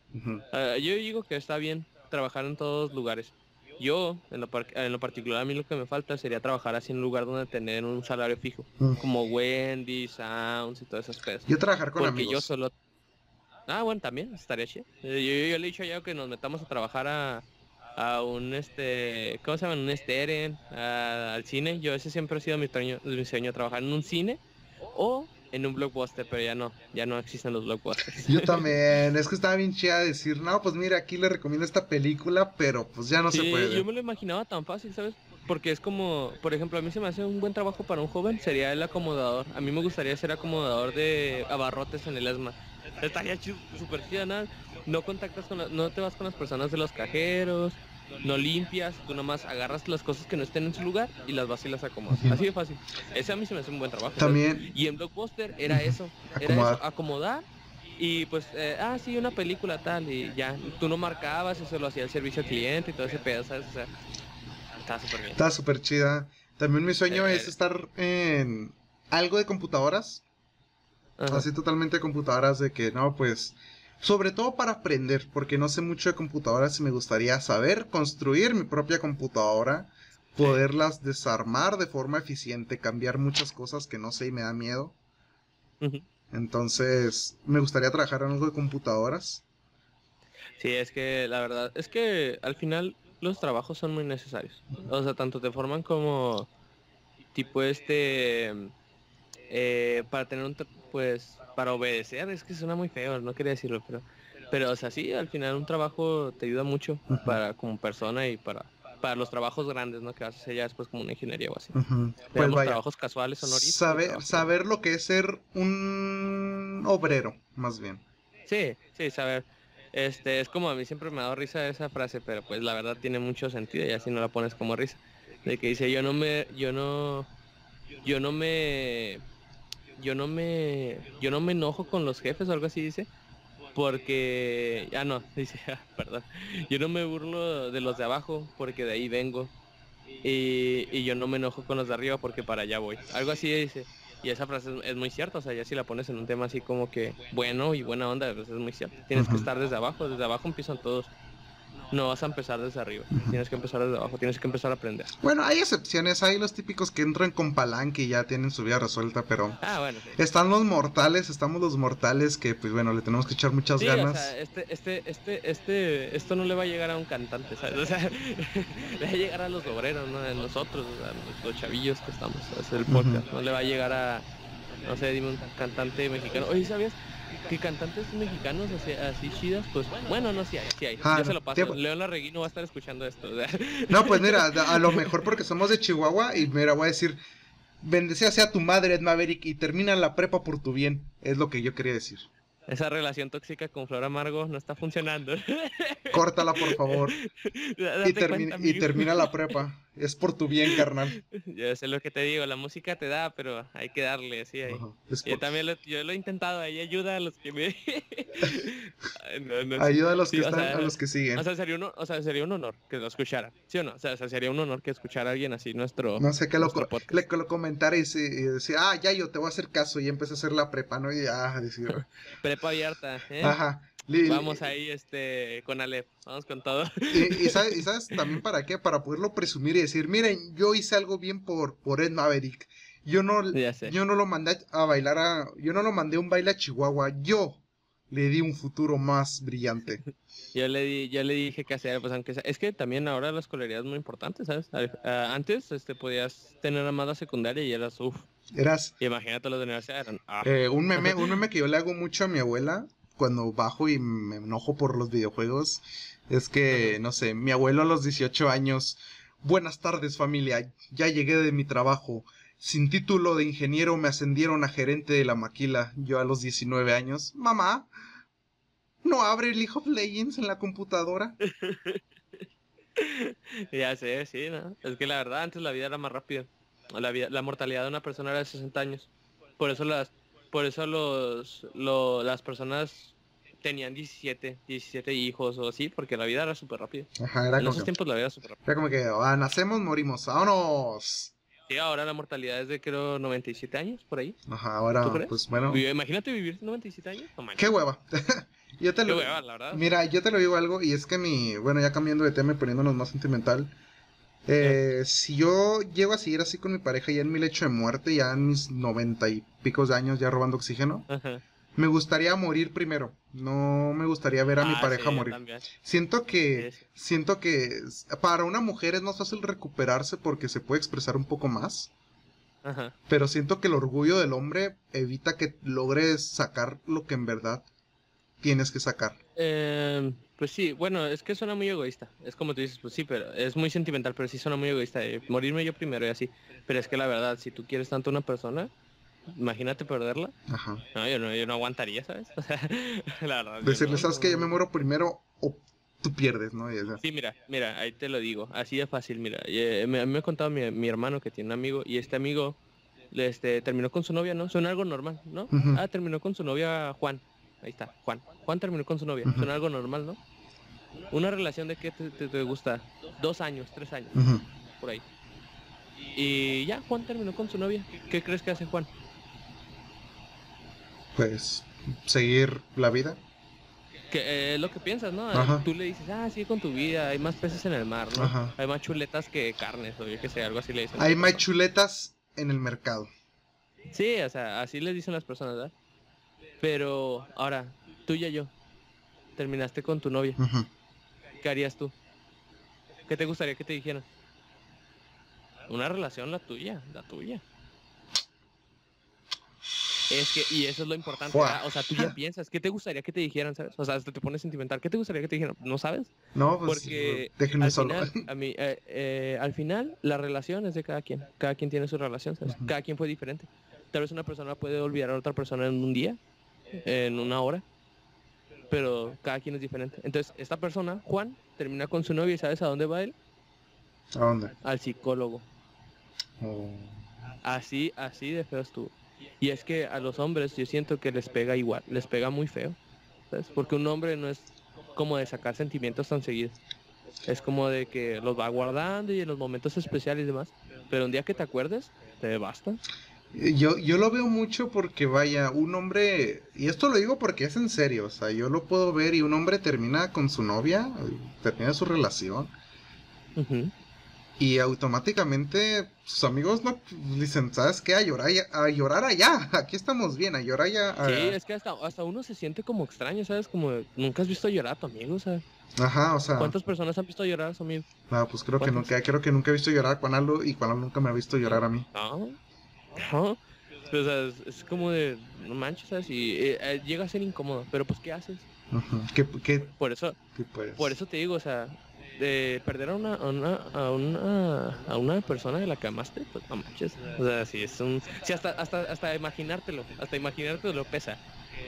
Ah, yo digo que está bien trabajar en todos lugares yo, en lo, en lo, particular, a mí lo que me falta sería trabajar así en un lugar donde tener un salario fijo. Mm. Como Wendy, Sounds y todas esas cosas. Yo trabajar con Porque yo solo... Ah, bueno, también, estaría chido. Eh, yo, le he dicho ya que nos metamos a trabajar a, a un, este... ¿Cómo se llama? Un esteren, al cine. Yo ese siempre ha sido mi sueño, mi sueño, trabajar en un cine. O en un blockbuster, pero ya no, ya no existen los blockbusters. Yo [LAUGHS] también, es que estaba bien chida decir, no, pues mira, aquí le recomiendo esta película, pero pues ya no se puede. Yo me lo imaginaba tan fácil, ¿sabes? Porque es como, por ejemplo, a mí se me hace un buen trabajo para un joven, sería el acomodador. A mí me gustaría ser acomodador de abarrotes en el ESMA. Estaría súper chida, ¿no? No contactas con, no te vas con las personas de los cajeros, no limpias, tú nomás agarras las cosas que no estén en su lugar y las vas y las acomodas. Así de fácil. Ese a mí se me hace un buen trabajo. También. Y en Blockbuster era eso, era eso, acomodar Y pues, eh, ah, sí, una película tal, y ya, tú no marcabas, eso lo hacía el servicio al cliente y todo ese pedo, ¿sabes? O sea, está súper bien. Está súper chida. También mi sueño es estar en algo de computadoras. Así totalmente de computadoras de que, no, pues, sobre todo para aprender, porque no sé mucho de computadoras y me gustaría saber construir mi propia computadora, poderlas desarmar de forma eficiente, cambiar muchas cosas que no sé y me da miedo. Entonces, me gustaría trabajar en algo de computadoras. Sí, es que la verdad, es que al final los trabajos son muy necesarios. O sea, tanto te forman como tipo este eh, para tener un pues para obedecer, es que suena muy feo, no quería decirlo, pero pero o sea, sí, al final un trabajo te ayuda mucho para como persona y para para los trabajos grandes, ¿no? Que vas a hacer ya después como una ingeniería o así. Pues trabajos casuales son Saber, saber lo que es ser un obrero, más bien. Sí, sí, saber. Este, es como a mí siempre me ha dado risa esa frase, pero pues la verdad tiene mucho sentido y así no la pones como risa. De que dice, yo no me, yo no, yo no me, yo no me, yo no me enojo con los jefes o algo así dice, porque, ya no, [LAUGHS] dice, ah, perdón, yo no me burlo de los de abajo porque de ahí vengo y, y, yo no me enojo con los de arriba porque para allá voy. Algo así dice. Y esa frase es, muy cierta, o sea, ya si la pones en un tema así como que bueno y buena onda, pues es muy cierto. Tienes que estar desde abajo, desde abajo empiezan todos no vas a empezar desde arriba. Tienes que empezar desde abajo, tienes que empezar a aprender. Bueno, hay excepciones, hay los típicos que entran con palanque y ya tienen su vida resuelta, pero ah, bueno, están los mortales, estamos los mortales que pues bueno, le tenemos que echar muchas ganas. O sea, este, este, este, este, esto no le va a llegar a un cantante, ¿sabes? O sea, [LAUGHS] le va a llegar a los obreros, ¿no? A nosotros, a los chavillos que estamos hacer el podcast. No le va a llegar a, no sé, dime un cantante mexicano. Oye, ¿sabías? Que cantantes mexicanos así, así chidas, pues bueno, no, sí hay, sí hay. Ah, Yo se lo paso. León Larreguino va a estar escuchando esto. No, pues mira, a lo mejor porque somos de Chihuahua y mira, voy a decir, bendecida sea tu madre, Ed Maverick, y termina la prepa por tu bien. Es lo que yo quería decir. Esa relación tóxica con Flor Amargo no está funcionando. Córtala, por favor. [LAUGHS] y, termina la prepa. Es por tu bien, carnal. [LAUGHS] Yo sé lo que te digo, la música te da, pero hay que darle, sí. Yo también lo, yo lo he intentado, ahí ayuda a los que me... [LAUGHS] ayuda a los que están, a los que siguen. O sea, sería un, o sea, sería un honor que lo escuchara, ¿sí o no? O sea, sería un honor que escuchara a alguien así nuestro No sé, que lo, le, que lo comentara y, decía, ah, ya yo te voy a hacer caso y empecé a hacer la prepa, ¿no? Y decir... [LAUGHS] prepa abierta, ¿eh? Ajá. Vamos ahí este con Alep, vamos con todo. Y, [LAUGHS] sabes, también para qué, para poderlo presumir y decir, miren, yo hice algo bien por, por Ed Maverick. Yo no, yo no lo mandé a bailar a, yo no lo mandé a un baile a Chihuahua, yo le di un futuro más brillante. [LAUGHS] yo le di, yo le dije que hacer, pues aunque es que también ahora la escolaridad es muy importante, ¿sabes? antes este podías tener amada secundaria y eras uff. Eras. Imagínate los de universidad eran. Ah. Eh, un meme, [LAUGHS] un meme que yo le hago mucho a mi abuela cuando bajo y me enojo por los videojuegos es que, no sé, mi abuelo a los 18 años, buenas tardes familia, ya llegué de mi trabajo. Sin título de ingeniero me ascendieron a gerente de la maquila. Yo a los 19 años, mamá, ¿no abre League of Legends en la computadora? [LAUGHS] ya sé, sí, ¿no? Es que la verdad antes la vida era más rápida. La, vida, la mortalidad de una persona era de 60 años. Por eso las por eso los, las personas tenían 17, 17 hijos o así, porque la vida era súper rápida. Ajá, era en esos tiempos la vida era súper rápida. Era como que ah, nacemos, morimos, vámonos. Sí, ahora la mortalidad es de creo 97 años, por ahí. Ajá, ahora, pues bueno. Imagínate vivir 97 años. Qué hueva. [LAUGHS] yo te lo... Qué hueva, la verdad. Mira, yo te lo digo algo, y es que mi, bueno, ya cambiando de tema y poniéndonos más sentimental, eh, si yo llego a seguir así con mi pareja ya en mi lecho de muerte, ya en mis noventa y picos de años, ya robando oxígeno, me gustaría morir primero. No me gustaría ver a mi ah, pareja morir. Siento que, siento que para una mujer es más fácil recuperarse porque se puede expresar un poco más. Pero siento que el orgullo del hombre evita que logres sacar lo que en verdad tienes que sacar. Eh, pues sí, bueno, es que suena muy egoísta. Es como tú dices, pues sí, pero es muy sentimental, pero sí suena muy egoísta. morirme yo primero y así. Pero es que la verdad, si tú quieres tanto a una persona, imagínate perderla. Ajá. No, yo no, yo no aguantaría, ¿sabes? [LAUGHS] O sea, la verdad. Decirle, ¿sabes que Yo me muero primero o tú pierdes, ¿no? Sí, mira, mira, ahí te lo digo. Así de fácil, mira. Eh, me, me ha contado mi, mi, hermano que tiene un amigo y este amigo este, terminó con su novia, ¿no? Suena algo normal, ¿no? Ah, terminó con su novia Juan ahí está, Juan. Juan terminó con su novia. Suena algo normal, ¿no? Una relación de qué te, gusta? Dos años, tres años, por ahí. Y ya, Juan terminó con su novia. ¿Qué crees que hace Juan? Pues seguir la vida. Que es eh, lo que piensas, ¿no? Tú le dices, ah, sigue con tu vida, hay más peces en el mar, ¿no? Hay más chuletas que carnes, o yo qué sé, algo así le dicen. Hay más chuletas en el mercado. Sí, o sea, así les dicen las personas, ¿verdad? Pero ahora, tú y yo, terminaste con tu novia. ¿Qué harías tú? ¿Qué te gustaría que te dijeran? Una relación la tuya, la tuya. Es que, y eso es lo importante, o sea, tú ya piensas, ¿qué te gustaría que te dijeran, sabes? O sea, te pones sentimental, ¿qué te gustaría que te dijeran? ¿No sabes? No, pues, Porque déjenme al solo. Final, [LAUGHS] a mí, eh, eh, al final, la relación es de cada quien, cada quien tiene su relación, ¿sabes? Cada quien fue diferente. Tal vez una persona puede olvidar a otra persona en un día, en una hora, pero cada quien es diferente. Entonces, esta persona, Juan, termina con su novia y ¿sabes a dónde va él? ¿A dónde? Al psicólogo. Oh. Así, así de feo estuvo. Y es que a los hombres yo siento que les pega igual, les pega muy feo. ¿sabes? Porque un hombre no es como de sacar sentimientos tan seguidos. Es como de que los va guardando y en los momentos especiales y demás. Pero un día que te acuerdes, te basta. Yo, yo lo veo mucho porque vaya, un hombre, y esto lo digo porque es en serio, o sea, yo lo puedo ver y un hombre termina con su novia, termina su relación, y automáticamente sus amigos no dicen, ¿sabes qué? A llorar, a llorar allá, aquí estamos bien, a llorar allá. Sí, es que hasta, hasta uno se siente como extraño, ¿sabes? Como nunca has visto llorar a tu amigo, ¿sabes? Ajá, o sea. ¿Cuántas personas han visto llorar a su amigo? No, pues creo que nunca, creo que nunca he visto llorar a Juanalo y Juanalo nunca me ha visto llorar a mí. No, no. O sea, es, como de, no manches, ¿sabes? Y eh, eh, llega a ser incómodo, pero pues, ¿qué haces? Ajá. ¿Qué, qué, por eso, por eso te digo, o sea, de perder a una, a una, a una, a una persona de la que amaste, pues no manches. O sea, si es un. Si hasta, hasta, hasta imaginártelo, hasta imaginártelo pesa.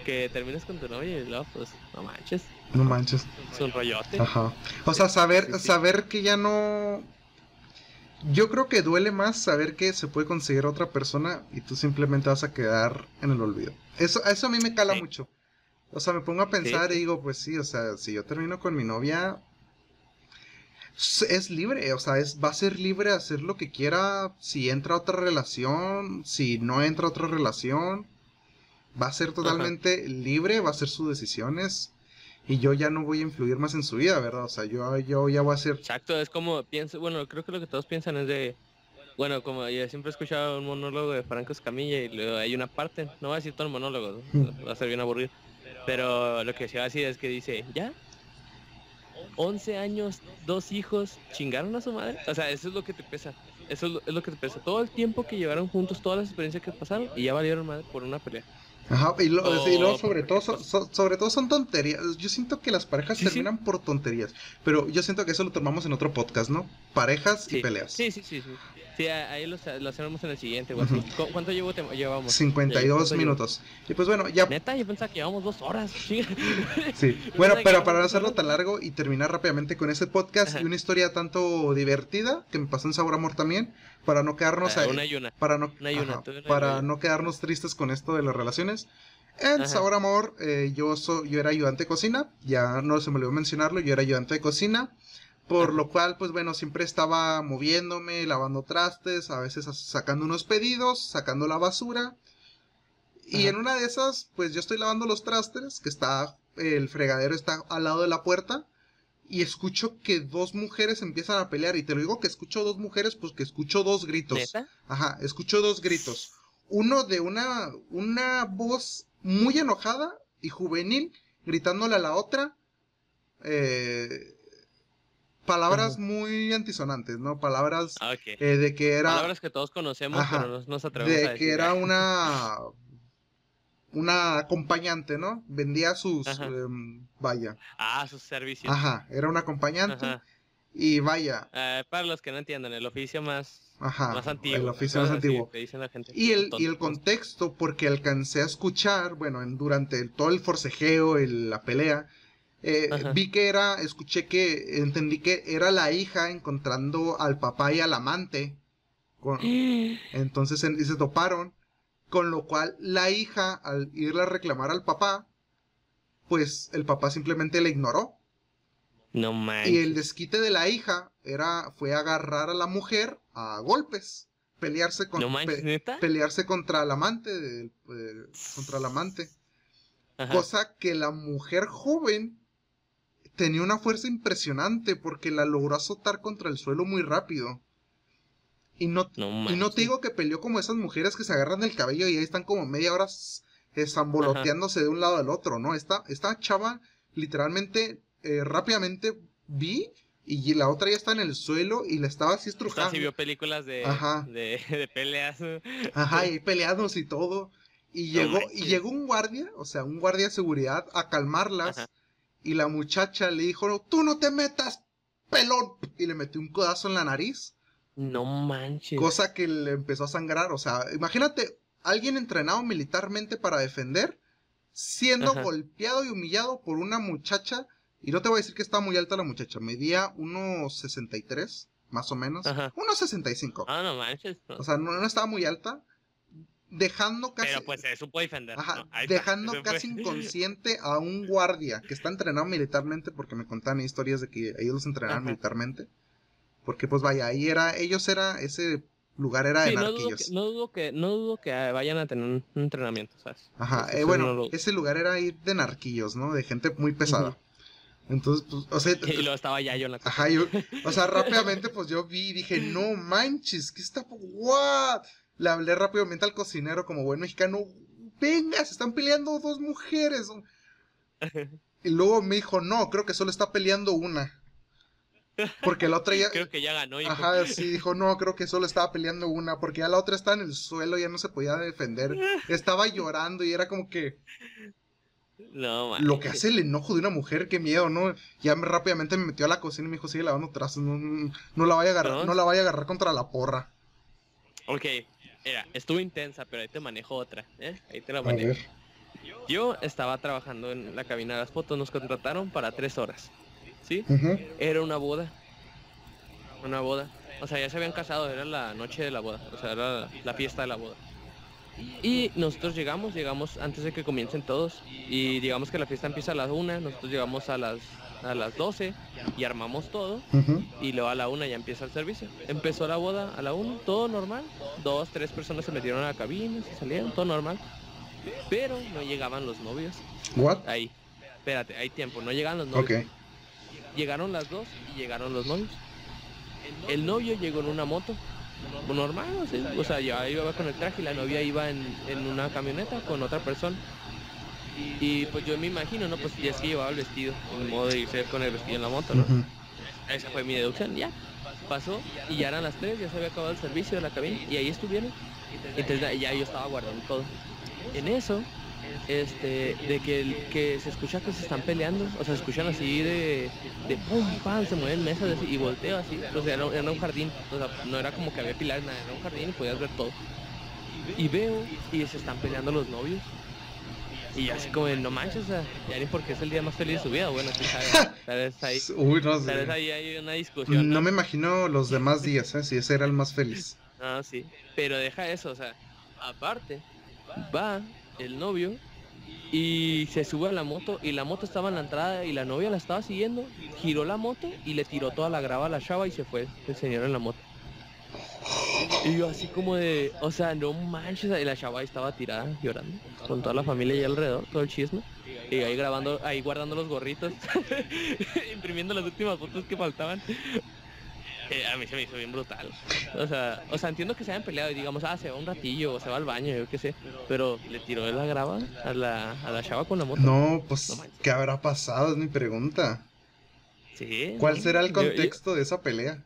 Que termines con tu novia y luego, pues, no manches. No manches. Es un rollote. Ajá. O sea, saber, saber que ya no. Yo creo que duele más saber que se puede conseguir otra persona y tú simplemente vas a quedar en el olvido. Eso, eso a mí me cala mucho. O sea, me pongo a pensar y digo, pues sí, o sea, si yo termino con mi novia, es libre, o sea, es, va a ser libre de hacer lo que quiera si entra a otra relación, si no entra a otra relación. Va a ser totalmente libre, va a ser sus decisiones. Y yo ya no voy a influir más en su vida, ¿verdad? O sea, yo, yo ya voy a ser... Exacto, es como pienso, bueno, creo que lo que todos piensan es de... Bueno, como yo siempre he escuchado un monólogo de Franco Escamilla y luego hay una parte, no voy a decir todo el monólogo, va a ser bien aburrido. Pero lo que se va a decir es que dice, ya, 11 años, dos hijos, chingaron a su madre. O sea, eso es lo que te pesa. Eso es lo, que te pesa. Todo el tiempo que llevaron juntos, todas las experiencias que pasaron y ya valieron madre por una pelea. Ajá, y, luego sobre todo, sobre todo son tonterías. Yo siento que las parejas terminan por tonterías, pero yo siento que eso lo tomamos en otro podcast, ¿no? Parejas y peleas. Sí, sí, sí. Sí, ahí lo, hacemos en el siguiente, ¿Cuánto llevo, llevamos? 52 minutos. Y pues bueno, ya... Neta, yo pensaba que llevamos dos horas. [LAUGHS] sí, bueno, pero para no hacerlo tan largo y terminar rápidamente con este podcast y una historia tanto divertida, que me pasó en Sabor Amor también, para no quedarnos... Ah, una y una. Para no, para no quedarnos tristes con esto de las relaciones. En Sabor Amor, eh, yo, soy yo era ayudante de cocina, ya no se me olvidó mencionarlo, yo era ayudante de cocina. Por lo cual, pues bueno, siempre estaba moviéndome, lavando trastes, a veces sacando unos pedidos, sacando la basura. Y en una de esas, pues yo estoy lavando los trastes, que está, el fregadero está al lado de la puerta. Y escucho que dos mujeres empiezan a pelear. Y te lo digo que escucho dos mujeres, pues que escucho dos gritos. Ajá, escucho dos gritos. Uno de una, una voz muy enojada y juvenil, gritándole a la otra. Eh, palabras muy antisonantes, ¿no? Palabras ah, eh, de que era... Palabras que todos conocemos, pero no nos atrevemos de que era una... [LAUGHS] Una acompañante, ¿no? Vendía sus... Em, vaya. Ah, sus servicios. Ajá, era una acompañante. Y vaya. Eh, para los que no entiendan, el oficio más, más antiguo. El oficio más antiguo. y, el, y el contexto, porque alcancé a escuchar, bueno, en, durante todo el forcejeo, el, la pelea, eh, vi que era, escuché que, entendí que era la hija encontrando al papá y al amante. [GASPS] entonces se toparon. Con lo cual la hija, al irle a reclamar al papá, pues el papá simplemente le ignoró. No manches. Y el desquite de la hija era, fue agarrar a la mujer a golpes. Pelearse, con, no pelearse contra el amante. eh, contra el amante. Ajá. Cosa que la mujer joven tenía una fuerza impresionante porque la logró azotar contra el suelo muy rápido. Y no, No y no te digo que peleó como esas mujeres que se agarran del cabello y ahí están como media hora s- eh, zamboloteándose de un lado al otro, ¿no? Esta, esta chava literalmente eh, rápidamente vi y la otra ya está en el suelo y la estaba así estrujando. sí vio películas de, Ajá. de, [LAUGHS] de peleas. Ajá, y peleados y todo. Y No llegó, y llegó un guardia, o sea, un guardia de seguridad a calmarlas. Ajá. Y la muchacha le dijo, tú no te metas, pelón. Y le metió un codazo en la nariz. No manches. Cosa que le empezó a sangrar. O sea, imagínate, alguien entrenado militarmente para defender, siendo Ajá. golpeado y humillado por una muchacha. Y no te voy a decir que estaba muy alta la muchacha, medía 1,63, más o menos. Ajá. 1,65. Ah, no manches. no. O sea, no, no estaba muy alta. Dejando casi. Pero pues se supo defender. Ajá, ¿no? Ahí está, dejando casi inconsciente a un guardia que está entrenado militarmente, porque me contaban historias de que ellos los entrenaban Ajá. militarmente. Porque pues vaya, ahí era, ellos era, ese lugar era de Sí, no dudo, narquillos. que, no, dudo que, no dudo que vayan a tener un entrenamiento, ¿sabes? Ajá, eh, no bueno, ese lugar era ahí de narquillos, ¿no? De gente muy pesada. Entonces, pues, o sea, Y luego estaba Yayo en la ajá, yo, o sea, rápidamente pues yo vi y dije, no manches, ¿qué está? ¿What? Le hablé rápidamente al cocinero como buen mexicano, venga, se están peleando dos mujeres. [LAUGHS] Y luego me dijo, no, creo que solo está peleando una. Porque la otra ya... Creo que ya ganó. hijo. Ajá, sí, dijo, no, creo que solo estaba peleando una, porque ya la otra estaba en el suelo, ya no se podía defender. [LAUGHS] Estaba llorando y era como que No, man. lo que hace el enojo de una mujer, qué miedo, ¿no? Ya me, rápidamente me metió a la cocina y me dijo, sigue lavando trastos, no, no, no la vaya a agarrar, ¿No? no la vaya a agarrar contra la porra. Ok, mira, estuvo intensa, pero ahí te manejo otra, ¿eh? Ahí te la manejo. Yo estaba trabajando en la cabina de las fotos, nos contrataron para tres horas, ¿sí? Era una boda. Una boda. O sea, ya se habían casado, era la noche de la boda. O sea, era la fiesta de la boda. Y nosotros llegamos, llegamos antes de que comiencen todos. Y digamos que la fiesta empieza a las una, nosotros llegamos a las, a las 12 y armamos todo. Y luego a la una ya empieza el servicio. Empezó la boda a la una, todo normal. Dos, tres personas se metieron a la cabina, se salieron, todo normal. Pero no llegaban los novios. What? Ahí. Espérate, hay tiempo, no llegaban los novios. Llegaron las dos y llegaron los novios. El novio llegó en una moto. Normal, o sea, ya iba con el traje y la novia iba en, en una camioneta con otra persona. Y pues yo me imagino, ¿no? Pues ya es que llevaba el vestido, en modo de irse con el vestido en la moto, ¿no? Esa fue mi deducción, ya. Pasó y ya eran las 3, ya se había acabado el servicio de la cabina y ahí estuvieron. Entonces ya yo estaba guardando todo. En eso, este, de que, el- que se escucha que se están peleando, o sea, se escuchan así de, de pum, pam, se mueven mesas así, y volteo así, o sea, era, era un jardín, o sea, no era como que había pilares, nada, era un jardín y podías ver todo. Y veo y se están peleando los novios. Y así como de, no manches, o sea, ya ni porque es el día más feliz de su vida, bueno, quién [LAUGHS] sabe, tal vez ahí, Uy, no tal vez sé. ahí hay una discusión. No ¿no? me imagino los demás días, ¿eh? Si ese era el más feliz. Ah, sí. Pero deja eso, o sea, aparte, va el novio y se sube a la moto y la moto estaba en la entrada y la novia la estaba siguiendo, giró la moto y le tiró toda la grava a la chava y se fue el señor en la moto. Y yo así como de, o sea, no manches, y la chava estaba tirada llorando, con toda la familia ahí alrededor, todo el chisme. Y ahí grabando, ahí guardando los gorritos, [LAUGHS] imprimiendo las últimas fotos que faltaban. Eh, a mí se me hizo bien brutal. O sea, o sea, entiendo que se hayan peleado y digamos, ah, se va un ratillo o se va al baño, yo qué sé. Pero le tiró de la grava a la, a la chava con la moto. No, pues, No. ¿qué habrá pasado? Es mi pregunta. Sí. ¿Cuál será el Yo- yo- contexto de esa pelea?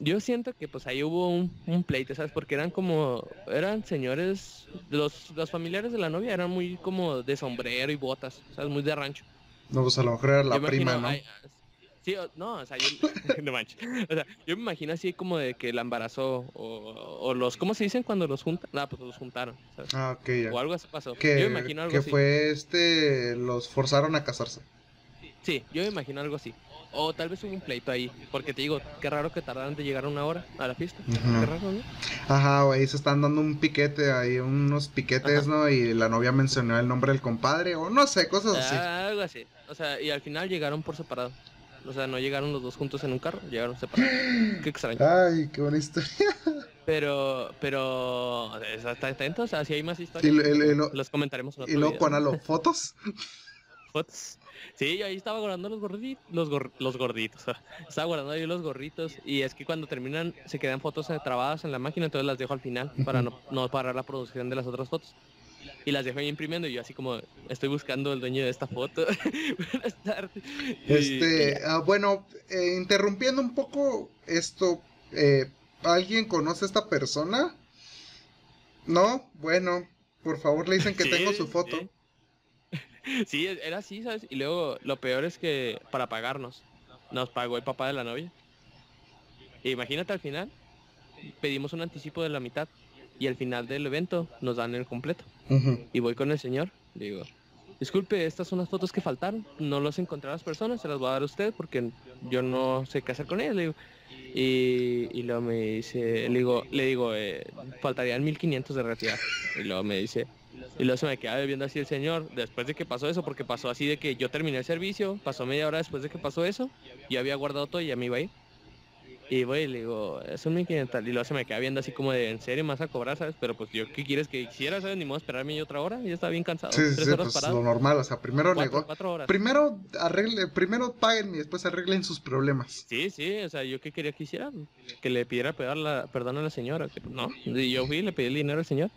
Yo, siento que pues ahí hubo un, un pleito, ¿sabes? Porque eran como, eran señores, los, los familiares de la novia eran muy como de sombrero y botas, ¿sabes? Muy de rancho. No, pues a lo mejor era la Yo prima, imagino, ¿no? ay, ah, sí, o- no, o sea, yo, [LAUGHS] no manches. O sea, yo me imagino así como de que la embarazó o, o los, ¿cómo se dicen cuando los juntan? Ah, pues los juntaron, ¿sabes? Ah, ok, ya. O algo así pasó. Que, yo me imagino algo que así. fue este, los forzaron a casarse. Sí, yo me imagino algo así. O tal vez hubo un pleito ahí, porque te digo, qué raro que tardaran de llegar una hora a la fiesta. Qué raro, ¿no? Ajá, ahí se están dando un piquete, ahí unos piquetes, ¿no? Y la novia mencionó el nombre del compadre, o no sé, cosas así. Ah, algo así. O sea, y al final llegaron por separado. O sea, no llegaron los dos juntos en un carro, llegaron separados. [GASPS] Qué extraño. Ay, qué buena historia. [LAUGHS] Pero, pero, ¿está atento? O sea, si hay más historias, los comentaremos. En otro ¿Y luego, Juanalo, [LAUGHS] fotos? Fotos. Sí, yo ahí estaba guardando los gorditos, los, los gorditos, estaba guardando ahí los gorritos y es que cuando terminan se quedan fotos trabadas en la máquina, entonces las dejo al final para no, no parar la producción de las otras fotos y las dejo ahí imprimiendo y yo así como estoy buscando el dueño de esta foto. [LAUGHS] Buenas tardes. Este, ah, bueno, eh, interrumpiendo un poco esto, eh, ¿alguien conoce a esta persona? No, bueno, por favor le dicen que tengo su foto. Sí. Era así, ¿sabes? Y luego lo peor es que para pagarnos, nos pagó el papá de la novia. imagínate al final, pedimos un anticipo de la mitad y al final del evento nos dan el completo. Y voy con el señor, digo, disculpe, estas son las fotos que faltaron, no las encontré a las personas, se las voy a dar a usted porque yo no sé qué hacer con ellas. Le digo, y, y luego me dice, le digo, le digo eh, faltarían 1500 de retirar. Y luego me dice, y luego se me queda viendo así el señor, después de que pasó eso, porque pasó así de que yo terminé el servicio, pasó media hora después de que pasó eso, yo había guardado todo y ya me iba a ir. Y voy y le digo, es un 1500. Y luego se me queda viendo así como de, ¿en serio más a cobrar, sabes? Pero pues yo, ¿qué quieres que hiciera, sabes? Ni modo esperarme otra hora. Ya estaba bien cansado. Sí, sí, pues lo normal. O sea, primero cuatro, Primero arregle, primero paguen y después arreglen sus problemas. Sí, sí. O sea, ¿yo qué quería que hiciera? Que le pidiera perdón a la señora. No. Y yo fui y le pedí el dinero al señor.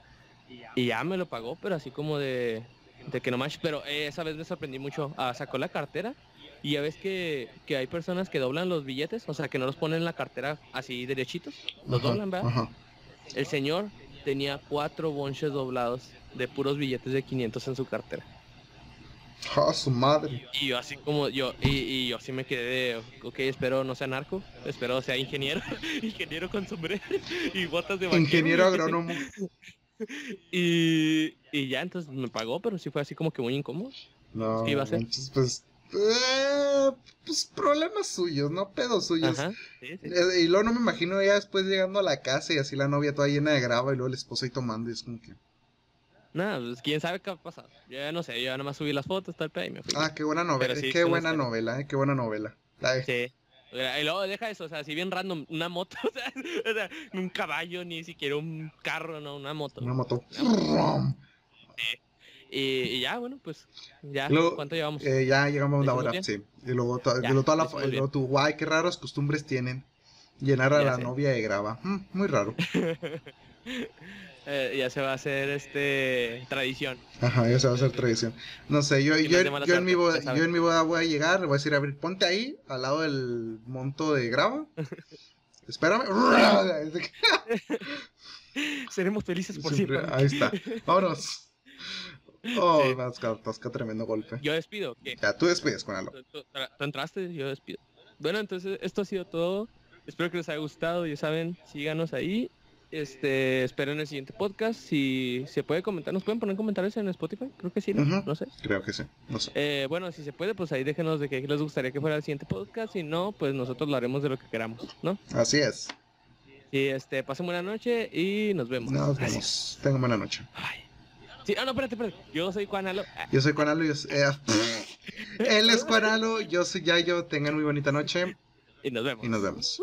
Y ya me lo pagó, pero así como de, de que nomás... Pero esa vez me sorprendí mucho. Ah, sacó la cartera y ya ves que, hay personas que doblan los billetes, o sea, que no los ponen en la cartera así derechitos, los doblan, ¿verdad? El señor tenía cuatro bonches doblados de puros billetes de 500 en su cartera. ¡Ah, su madre! Y yo así como, yo, y, yo así me quedé de, ok, espero no sea narco, espero sea ingeniero, [LAUGHS] ingeniero con sombrero y botas de vaquero. Ingeniero agrónomo. [LAUGHS] [LAUGHS] y, y ya, entonces me pagó, pero sí fue así como que muy incómodo. No, ¿Qué iba a ser? pues eh, pues problemas suyos, no pedos suyos. Eh, y luego no me imagino ya después llegando a la casa y así la novia toda llena de grava y luego el esposo ahí tomando y es como que... Nada, pues quién sabe qué ha pasado. Yo ya no sé, yo ya nomás subí las fotos, tal y me fui. Ah, qué buena novela, qué buena novela, eh, qué buena novela. Sí. Y luego deja eso, o sea, si bien random, una moto, [LAUGHS] o sea, un caballo, ni siquiera un carro, no, una moto. Una moto. Y, ya, bueno, pues ya, ¿cuánto llevamos? Eh, ya llegamos a una hora, sí. Y luego, toda la, luego tú, guay, qué raras costumbres tienen. Llenar a la novia de grava. Mm, muy raro. [LAUGHS] eh, ya se va a hacer este tradición. Ajá, ya se va a hacer tradición. No sé, yo, yo, yo, en mi boda, yo en mi boda voy a llegar, le voy a decir, a ver, ponte ahí, al lado del monto de grava. [LAUGHS] Espérame. [LAUGHS] Seremos felices por siempre. Ahí está. [LAUGHS] Vámonos. Oh, sí. tremendo golpe. Yo despido. Ya, tú despides, con algo. Tú, entraste, yo despido. Bueno, entonces esto ha sido todo. Espero que les haya gustado. Ya saben, síganos ahí. Este, espero en el siguiente podcast. Si se puede comentar, ¿nos pueden poner comentarios en Spotify? Creo que sí, ¿no? No sé. Creo que sí. No sé. Eh, bueno, si se puede, pues ahí déjenos de qué les gustaría que fuera el siguiente podcast. Si no, pues nosotros lo haremos de lo que queramos, ¿no? Así es. Y este, pasen buena noche y nos vemos. Nos vemos. Tengan buena noche. Sí, ah, no, espérate, espérate. Yo soy Juanalo. Yo soy Juanalo. Yo soy, eh, [LAUGHS] él es Juanalo. Yo soy Yayo. Tengan muy bonita noche. Y nos vemos. Y nos vemos.